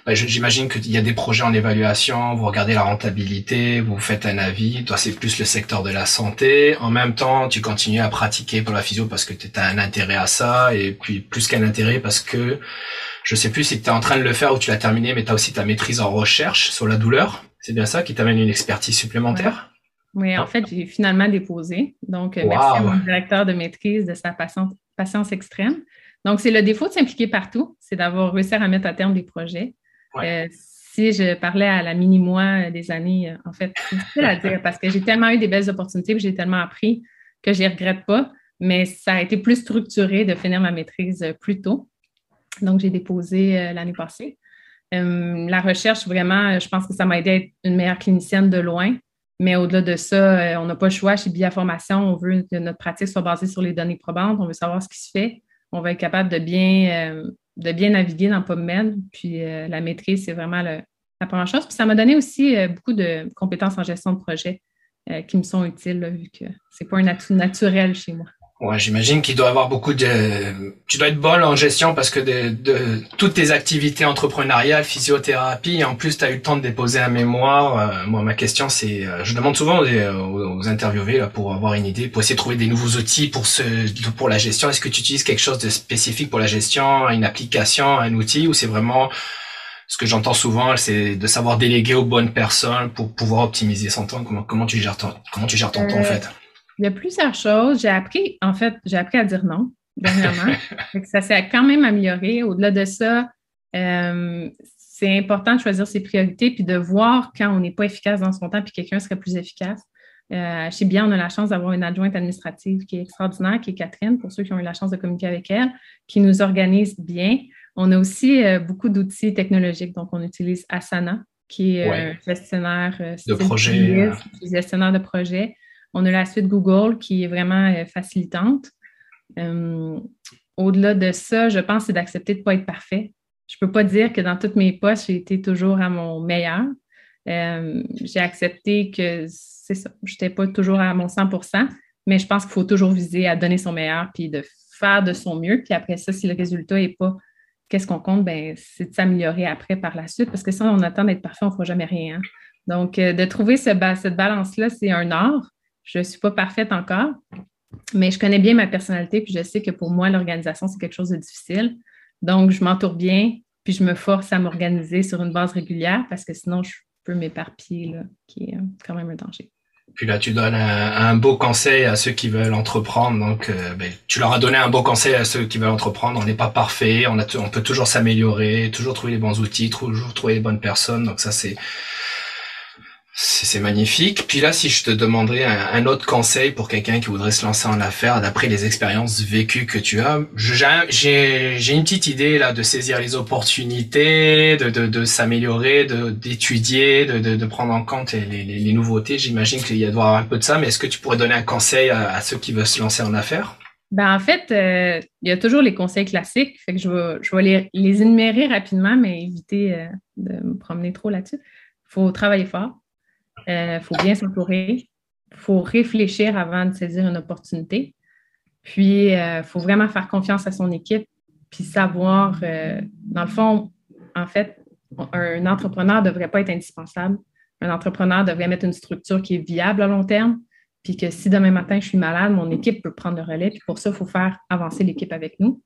bah, j'imagine qu'il y a des projets en évaluation, vous regardez la rentabilité, vous faites un avis. Toi, c'est plus le secteur de la santé. En même temps, tu continues à pratiquer pour la physio parce que tu as un intérêt à ça et puis plus qu'un intérêt parce que je sais plus si tu es en train de le faire ou tu l'as terminé, mais tu as aussi ta maîtrise en recherche sur la douleur. C'est bien ça qui t'amène une expertise supplémentaire? Oui, en fait, j'ai finalement déposé. Donc, euh, merci à mon directeur de maîtrise de sa patience, patience extrême. Donc, c'est le défaut de s'impliquer partout, c'est d'avoir réussi à mettre à terme des projets. Euh, si je parlais à la mini-moi des années, euh, en fait, c'est difficile à dire parce que j'ai tellement eu des belles opportunités, j'ai tellement appris que je ne regrette pas, mais ça a été plus structuré de finir ma maîtrise plus tôt. Donc, j'ai déposé l'année passée. la recherche, vraiment, je pense que ça m'a aidé à être une meilleure clinicienne de loin. Mais au-delà de ça, on n'a pas le choix chez Biaformation. On veut que notre pratique soit basée sur les données probantes. On veut savoir ce qui se fait. On va être capable de bien de bien naviguer dans PubMed. Puis euh, la maîtrise, c'est vraiment la première chose. Puis ça m'a donné aussi euh, beaucoup de compétences en gestion de projet euh, qui me sont utiles, vu que c'est pas un atout naturel chez moi. Ouais, j'imagine qu'il doit avoir beaucoup de. Tu dois être bonne en gestion parce que de, toutes tes activités entrepreneuriales, physiothérapie, en plus tu as eu le temps de déposer un mémoire. moi, ma question, c'est, je demande souvent aux, aux interviewés là, pour avoir une idée, pour essayer de trouver des nouveaux outils pour ce, pour la gestion. Est-ce que tu utilises quelque chose de spécifique pour la gestion, une application, un outil, ou c'est vraiment ce que j'entends souvent, c'est de savoir déléguer aux bonnes personnes pour pouvoir optimiser son temps? Comment, comment tu gères ton, comment tu gères ton temps en fait? Il y a plusieurs choses. J'ai appris, en fait, j'ai appris à dire non dernièrement. ça s'est quand même amélioré. Au-delà de ça, euh, c'est important de choisir ses priorités puis de voir quand on n'est pas efficace dans son temps puis quelqu'un serait plus efficace. Euh, chez Bien, on a la chance d'avoir une adjointe administrative qui est extraordinaire, qui est Catherine, pour ceux qui ont eu la chance de communiquer avec elle, qui nous organise bien. On a aussi euh, beaucoup d'outils technologiques. Donc, on utilise Asana, qui est un gestionnaire de projet. gestionnaire de projet. On a la suite Google qui est vraiment euh, facilitante. Euh, au-delà de ça, je pense c'est d'accepter de ne pas être parfait. Je ne peux pas dire que dans toutes mes postes, j'ai été toujours à mon meilleur. Euh, j'ai accepté que c'est ça, je n'étais pas toujours à mon 100% mais je pense qu'il faut toujours viser à donner son meilleur puis de faire de son mieux. Puis après ça, si le résultat n'est pas qu'est-ce qu'on compte, ben, c'est de s'améliorer après par la suite parce que si on attend d'être parfait, on ne fera jamais rien. Donc, de trouver cette balance-là, c'est un art. Je ne suis pas parfaite encore, mais je connais bien ma personnalité, puis je sais que pour moi, l'organisation, c'est quelque chose de difficile. Donc, je m'entoure bien, puis je me force à m'organiser sur une base régulière parce que sinon, je peux m'éparpiller, qui est quand même un danger. Puis là, tu donnes un, beau conseil à ceux qui veulent entreprendre. Donc, euh, ben, tu leur as donné un beau conseil à ceux qui veulent entreprendre. On n'est pas parfait, on peut toujours s'améliorer, toujours trouver les bons outils, toujours trouver les bonnes personnes. Donc ça, c'est c'est magnifique. Puis là, si je te demanderais un, autre conseil pour quelqu'un qui voudrait se lancer en affaires, d'après les expériences vécues que tu as, j'ai une petite idée là de saisir les opportunités, de, de, de s'améliorer, d'étudier, de, de, prendre en compte les, les, nouveautés. J'imagine qu'il y a avoir un peu de ça, mais est-ce que tu pourrais donner un conseil à, ceux qui veulent se lancer en affaires? Ben, en fait, euh, il y a toujours les conseils classiques. Fait que je vais, je vais les, les énumérer rapidement, mais éviter euh, de me promener trop là-dessus. Il faut travailler fort il euh, faut bien s'entourer. Il faut réfléchir avant de saisir une opportunité. Puis, il euh, faut vraiment faire confiance à son équipe, puis savoir, euh, dans le fond, en fait, un entrepreneur ne devrait pas être indispensable. Un entrepreneur devrait mettre une structure qui est viable à long terme, puis que si demain matin je suis malade, mon équipe peut prendre le relais. Puis pour ça, il faut faire avancer l'équipe avec nous.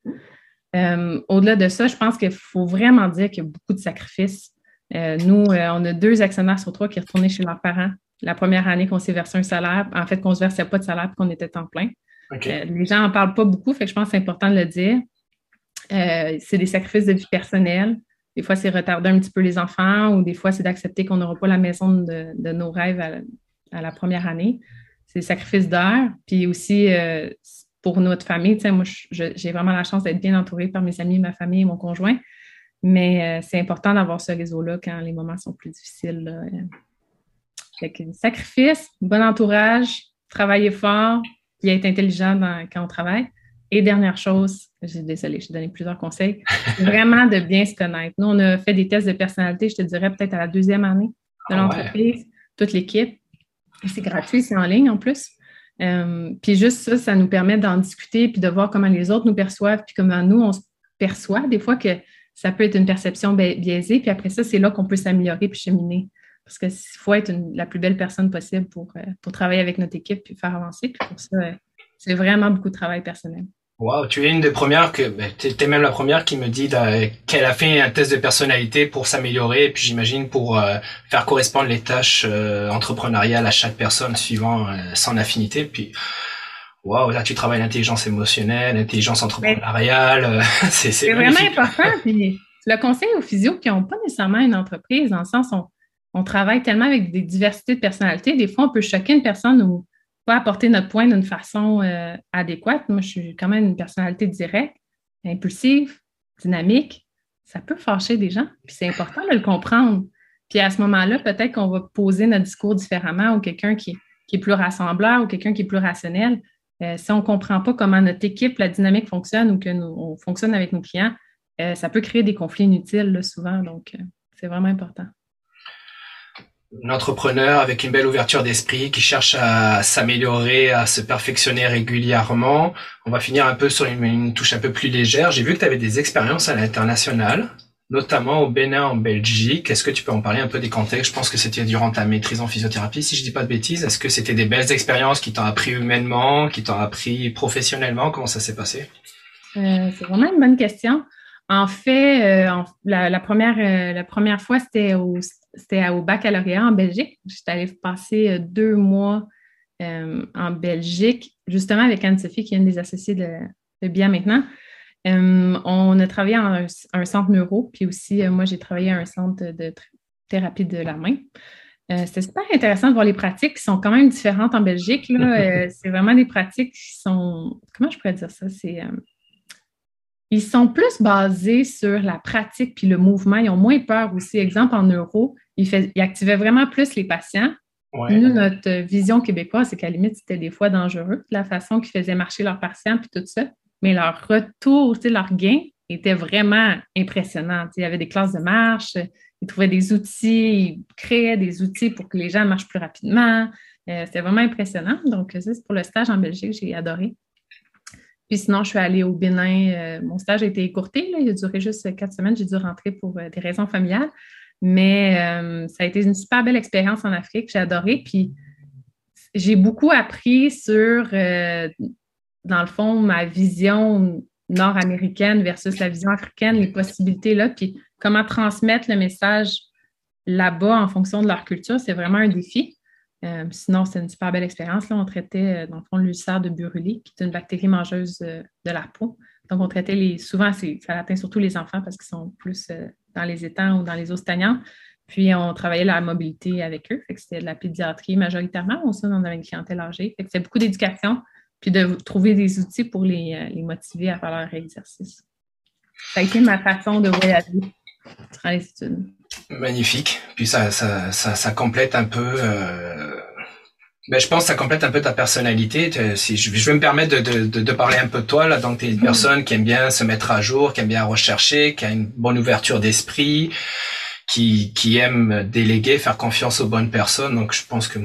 Au-delà de ça, je pense qu'il faut vraiment dire qu'il y a beaucoup de sacrifices euh, nous, euh, on a deux actionnaires sur trois qui retournaient chez leurs parents la première année qu'on s'est versé un salaire, en fait, qu'on ne se versait pas de salaire qu'on était en plein. Euh, les gens n'en parlent pas beaucoup, fait que je pense que c'est important de le dire. c'est des sacrifices de vie personnelle. Des fois, c'est retarder un petit peu les enfants ou des fois, c'est d'accepter qu'on n'aura pas la maison de, nos rêves à, la première année. C'est des sacrifices d'heures. Puis aussi, pour notre famille, moi, j'ai vraiment la chance d'être bien entourée par mes amis, ma famille et mon conjoint. Mais euh, c'est important d'avoir ce réseau-là quand les moments sont plus difficiles. Fait que, sacrifice, bon entourage, travailler fort, puis être intelligent quand on travaille. Et dernière chose, j'ai désolé, j'ai donné plusieurs conseils, vraiment de bien se connaître. Nous, on a fait des tests de personnalité, je te dirais peut-être à la deuxième année de ah l'entreprise, toute l'équipe. C'est gratuit, c'est en ligne en plus. Euh, puis juste ça, ça nous permet d'en discuter puis de voir comment les autres nous perçoivent puis comment nous, on se perçoit. Des fois que ça peut être une perception biaisée. Puis après ça, c'est là qu'on peut s'améliorer puis cheminer. Parce qu'il faut être la plus belle personne possible pour, euh, pour travailler avec notre équipe puis faire avancer. Pour ça, euh, c'est vraiment beaucoup de travail personnel. Wow, tu es une des premières que, ben, tu es même la première qui me dit qu'elle a fait un test de personnalité pour s'améliorer puis j'imagine pour euh, faire correspondre les tâches entrepreneuriales à chaque personne suivant son affinité. Puis waouh, là tu travailles l'intelligence émotionnelle, l'intelligence entrepreneuriale. Euh, c'est vraiment important. Puis le conseil aux physio qui n'ont pas nécessairement une entreprise, dans le sens où on, travaille tellement avec des diversités de personnalités, des fois on peut choquer une personne ou pas apporter notre point d'une façon euh, adéquate. Moi, je suis quand même une personnalité directe, impulsive, dynamique. Ça peut fâcher des gens, puis c'est important de le comprendre. Puis à ce moment-là, peut-être qu'on va poser notre discours différemment ou quelqu'un qui, qui est plus rassembleur ou quelqu'un qui est plus rationnel. Euh, si on ne comprend pas comment notre équipe, la dynamique fonctionne ou que nous, fonctionne avec nos clients, euh, ça peut créer des conflits inutiles souvent. Donc, euh, c'est vraiment important. Un entrepreneur avec une belle ouverture d'esprit qui cherche à s'améliorer, à se perfectionner régulièrement. On va finir un peu sur une touche un peu plus légère. J'ai vu que tu avais des expériences à l'international notamment au Bénin en Belgique. Est-ce que tu peux en parler un peu des contextes? Je pense que c'était durant ta maîtrise en physiothérapie, si je dis pas de bêtises. Est-ce que c'était des belles expériences qui t'ont appris humainement, qui t'ont appris professionnellement? Comment ça s'est passé? Euh, C'est vraiment une bonne question. En fait, euh, la, première, euh, la première fois, c'était au, baccalauréat en Belgique. J'étais allée passer deux mois en Belgique, justement avec Anne-Sophie, qui est une des associées de, de Bien maintenant. Euh, on a travaillé à un, centre neuro, puis aussi, euh, moi, j'ai travaillé à un centre de, thérapie de la main. Euh, c'était super intéressant de voir les pratiques qui sont quand même différentes en Belgique. c'est vraiment des pratiques qui sont, comment je pourrais dire ça? C'est, ils sont plus basés sur la pratique puis le mouvement. Ils ont moins peur aussi. Exemple, en neuro, ils, activaient vraiment plus les patients. Nous, notre vision québécoise, c'est qu'à la limite, c'était des fois dangereux, la façon qu'ils faisaient marcher leurs patients puis tout ça mais leur retour, leur gain était vraiment impressionnant. Il y avait des classes de marche, ils trouvaient des outils, ils créaient des outils pour que les gens marchent plus rapidement. Euh, c'était vraiment impressionnant. Donc, ça, c'est pour le stage en Belgique, j'ai adoré. Puis sinon, je suis allée au Bénin. Euh, mon stage a été écourté, il a duré juste quatre semaines. J'ai dû rentrer pour euh, des raisons familiales. Mais ça a été une super belle expérience en Afrique. J'ai adoré. Puis j'ai beaucoup appris sur dans le fond, ma vision nord-américaine versus la vision africaine, les possibilités là, puis comment transmettre le message là-bas en fonction de leur culture, c'est vraiment un défi. Euh, sinon, c'est une super belle expérience. Là, on traitait, euh, dans le fond, l'ulcère de Buruli, qui est une bactérie mangeuse de la peau. Donc, on traitait les. Souvent, ça atteint surtout les enfants parce qu'ils sont plus dans les étangs ou dans les eaux stagnantes. Puis, on travaillait la mobilité avec eux. c'était de la pédiatrie majoritairement. On avait une clientèle âgée. Fait c'est beaucoup d'éducation, puis de trouver des outils pour les, les motiver à faire leur exercice. Ça a été ma façon de voyager durant les études. Magnifique. Puis ça, ça, ça, ça complète un peu. Euh... Ben, je pense que ça complète un peu ta personnalité. Si je, vais me permettre de, de, de, parler un peu de toi là, donc tu es une mm. personne qui aime bien se mettre à jour, qui aime bien rechercher, qui a une bonne ouverture d'esprit, qui, qui aime déléguer, faire confiance aux bonnes personnes. Donc je pense que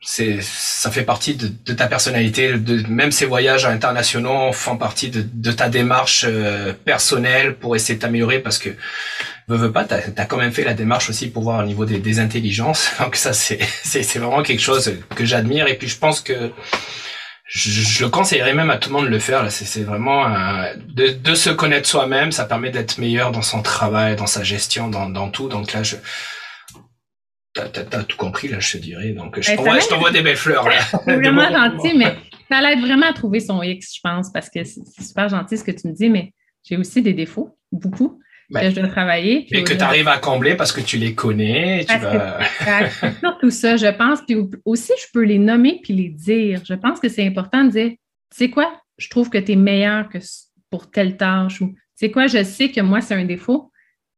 c'est ça fait partie de, de, ta personnalité de même ces voyages internationaux font partie de, de ta démarche euh, personnelle pour essayer de t'améliorer parce que veux, veux pas t'as as quand même fait la démarche aussi pour voir au niveau des, des intelligences donc ça c'est c'est vraiment quelque chose que j'admire et puis je pense que je, le conseillerais même à tout le monde de le faire. C'est vraiment de, de, se connaître soi-même. Ça permet d'être meilleur dans son travail, dans sa gestion, dans, dans tout. Donc là, je, T'as tout compris, là, je te dirais. Donc, je t'envoie des belles fleurs, là. C'est vraiment gentil, mais ça l'aide vraiment à trouver son X, je pense, parce que c'est super gentil ce que tu me dis, mais j'ai aussi des défauts, beaucoup, ben, que je dois travailler. Mais que tu arrives à combler parce que tu les connais. Tu vas... tout ça, je pense. Puis aussi, je peux les nommer puis les dire. Je pense que c'est important de dire, tu sais quoi, je trouve que tu es meilleur que pour telle tâche ou, tu sais quoi, je sais que moi, c'est un défaut.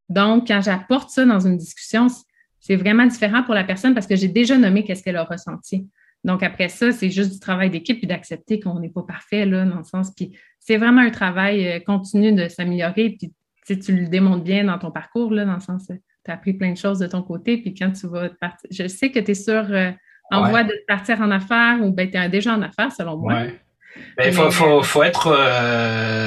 Donc, quand j'apporte ça dans une discussion, c'est vraiment différent pour la personne parce que j'ai déjà nommé qu'est-ce qu'elle a ressenti. Donc, après ça, c'est juste du travail d'équipe puis d'accepter qu'on n'est pas parfait, là, dans le sens. Puis, c'est vraiment un travail euh, continu de s'améliorer. Puis, tu le démontres bien dans ton parcours, là, dans le sens, euh, tu as appris plein de choses de ton côté. Puis, quand tu vas partir, je sais que tu es sur euh, en voie de partir en affaires ou ben, tu es déjà en affaires, selon moi. Ben, il faut, faut, faut, être,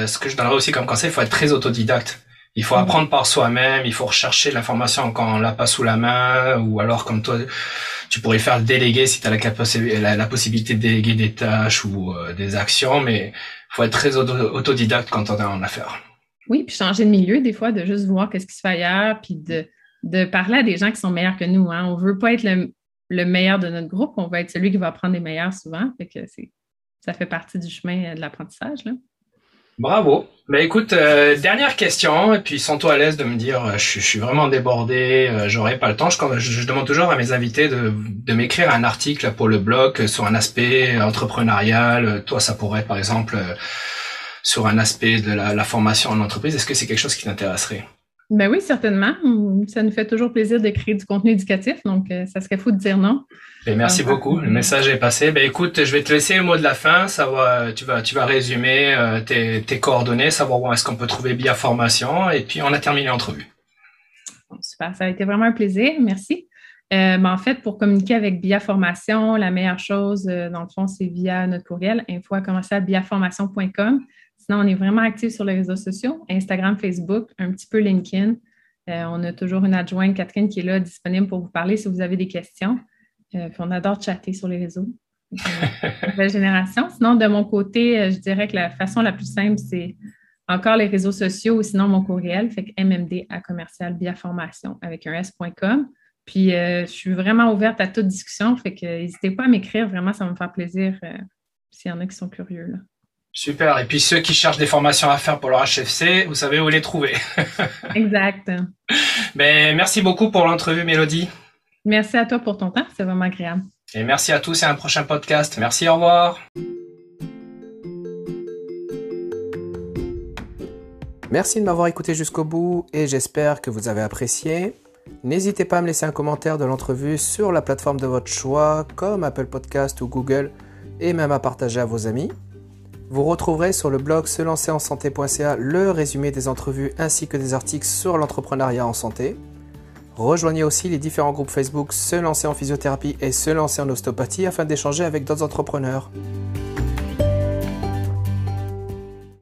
ce que je donnerais aussi comme conseil, il faut être très autodidacte. Il faut apprendre par soi-même, il faut rechercher l'information quand on l'a pas sous la main, ou alors comme toi, tu pourrais faire le déléguer si tu as la, la, possibilité de déléguer des tâches ou euh, des actions, mais faut être très autodidacte quand on est en affaires. Oui, puis changer de milieu des fois, de juste voir qu'est-ce qui se fait ailleurs, puis de, de parler à des gens qui sont meilleurs que nous. Hein. On veut pas être le, le, meilleur de notre groupe, on veut être celui qui va apprendre les meilleurs souvent. Fait que ça fait partie du chemin de l'apprentissage. Bravo. Bah écoute, euh, dernière question, et puis sens-toi à l'aise de me dire, euh, je, suis vraiment débordé, euh, j'aurai pas le temps. Je, demande toujours à mes invités de, m'écrire un article pour le blog sur un aspect entrepreneurial. Toi, ça pourrait être par exemple sur un aspect de la, la formation en entreprise. Est-ce que c'est quelque chose qui t'intéresserait? Ben oui, certainement. Ça nous fait toujours plaisir de créer du contenu éducatif, donc euh, ça serait fou de dire non. Ben, merci euh, beaucoup. Le message est passé. Ben écoute, je vais te laisser le mot de la fin. Tu vas, tu vas résumer euh, tes, tes, coordonnées, savoir où est-ce qu'on peut trouver Bia Formation, et puis on a terminé l'entrevue. super, ça a été vraiment un plaisir. Merci. Ben, en fait, pour communiquer avec Bia Formation, la meilleure chose, dans le fond, c'est via notre courriel info à biaformation.com. Sinon, on est vraiment actifs sur les réseaux sociaux, Instagram, Facebook, un petit peu LinkedIn. Euh, on a toujours une adjointe, Catherine, qui est là, disponible pour vous parler si vous avez des questions. Euh, on adore chatter sur les réseaux. nouvelle génération. Sinon, de mon côté, euh, je dirais que la façon la plus simple, c'est encore les réseaux sociaux ou sinon mon courriel, fait que mmd à commercial formation avec un s.com. Puis, je suis vraiment ouverte à toute discussion, fait que n'hésitez pas à m'écrire, vraiment, ça va me faire plaisir s'il y en a qui sont curieux. Là. Super. Et puis ceux qui cherchent des formations à faire pour leur HFC, vous savez où les trouver. exact. Ben, merci beaucoup pour l'entrevue, Mélodie. Merci à toi pour ton temps. C'est vraiment agréable. Et merci à tous et à un prochain podcast. Merci, au revoir. Merci de m'avoir écouté jusqu'au bout et j'espère que vous avez apprécié. N'hésitez pas à me laisser un commentaire de l'entrevue sur la plateforme de votre choix, comme Apple Podcast ou Google, et même à partager à vos amis. Vous retrouverez sur le blog se lancer en santé.ca le résumé des entrevues ainsi que des articles sur l'entrepreneuriat en santé. Rejoignez aussi les différents groupes Facebook Se lancer en physiothérapie et Se lancer en ostéopathie afin d'échanger avec d'autres entrepreneurs.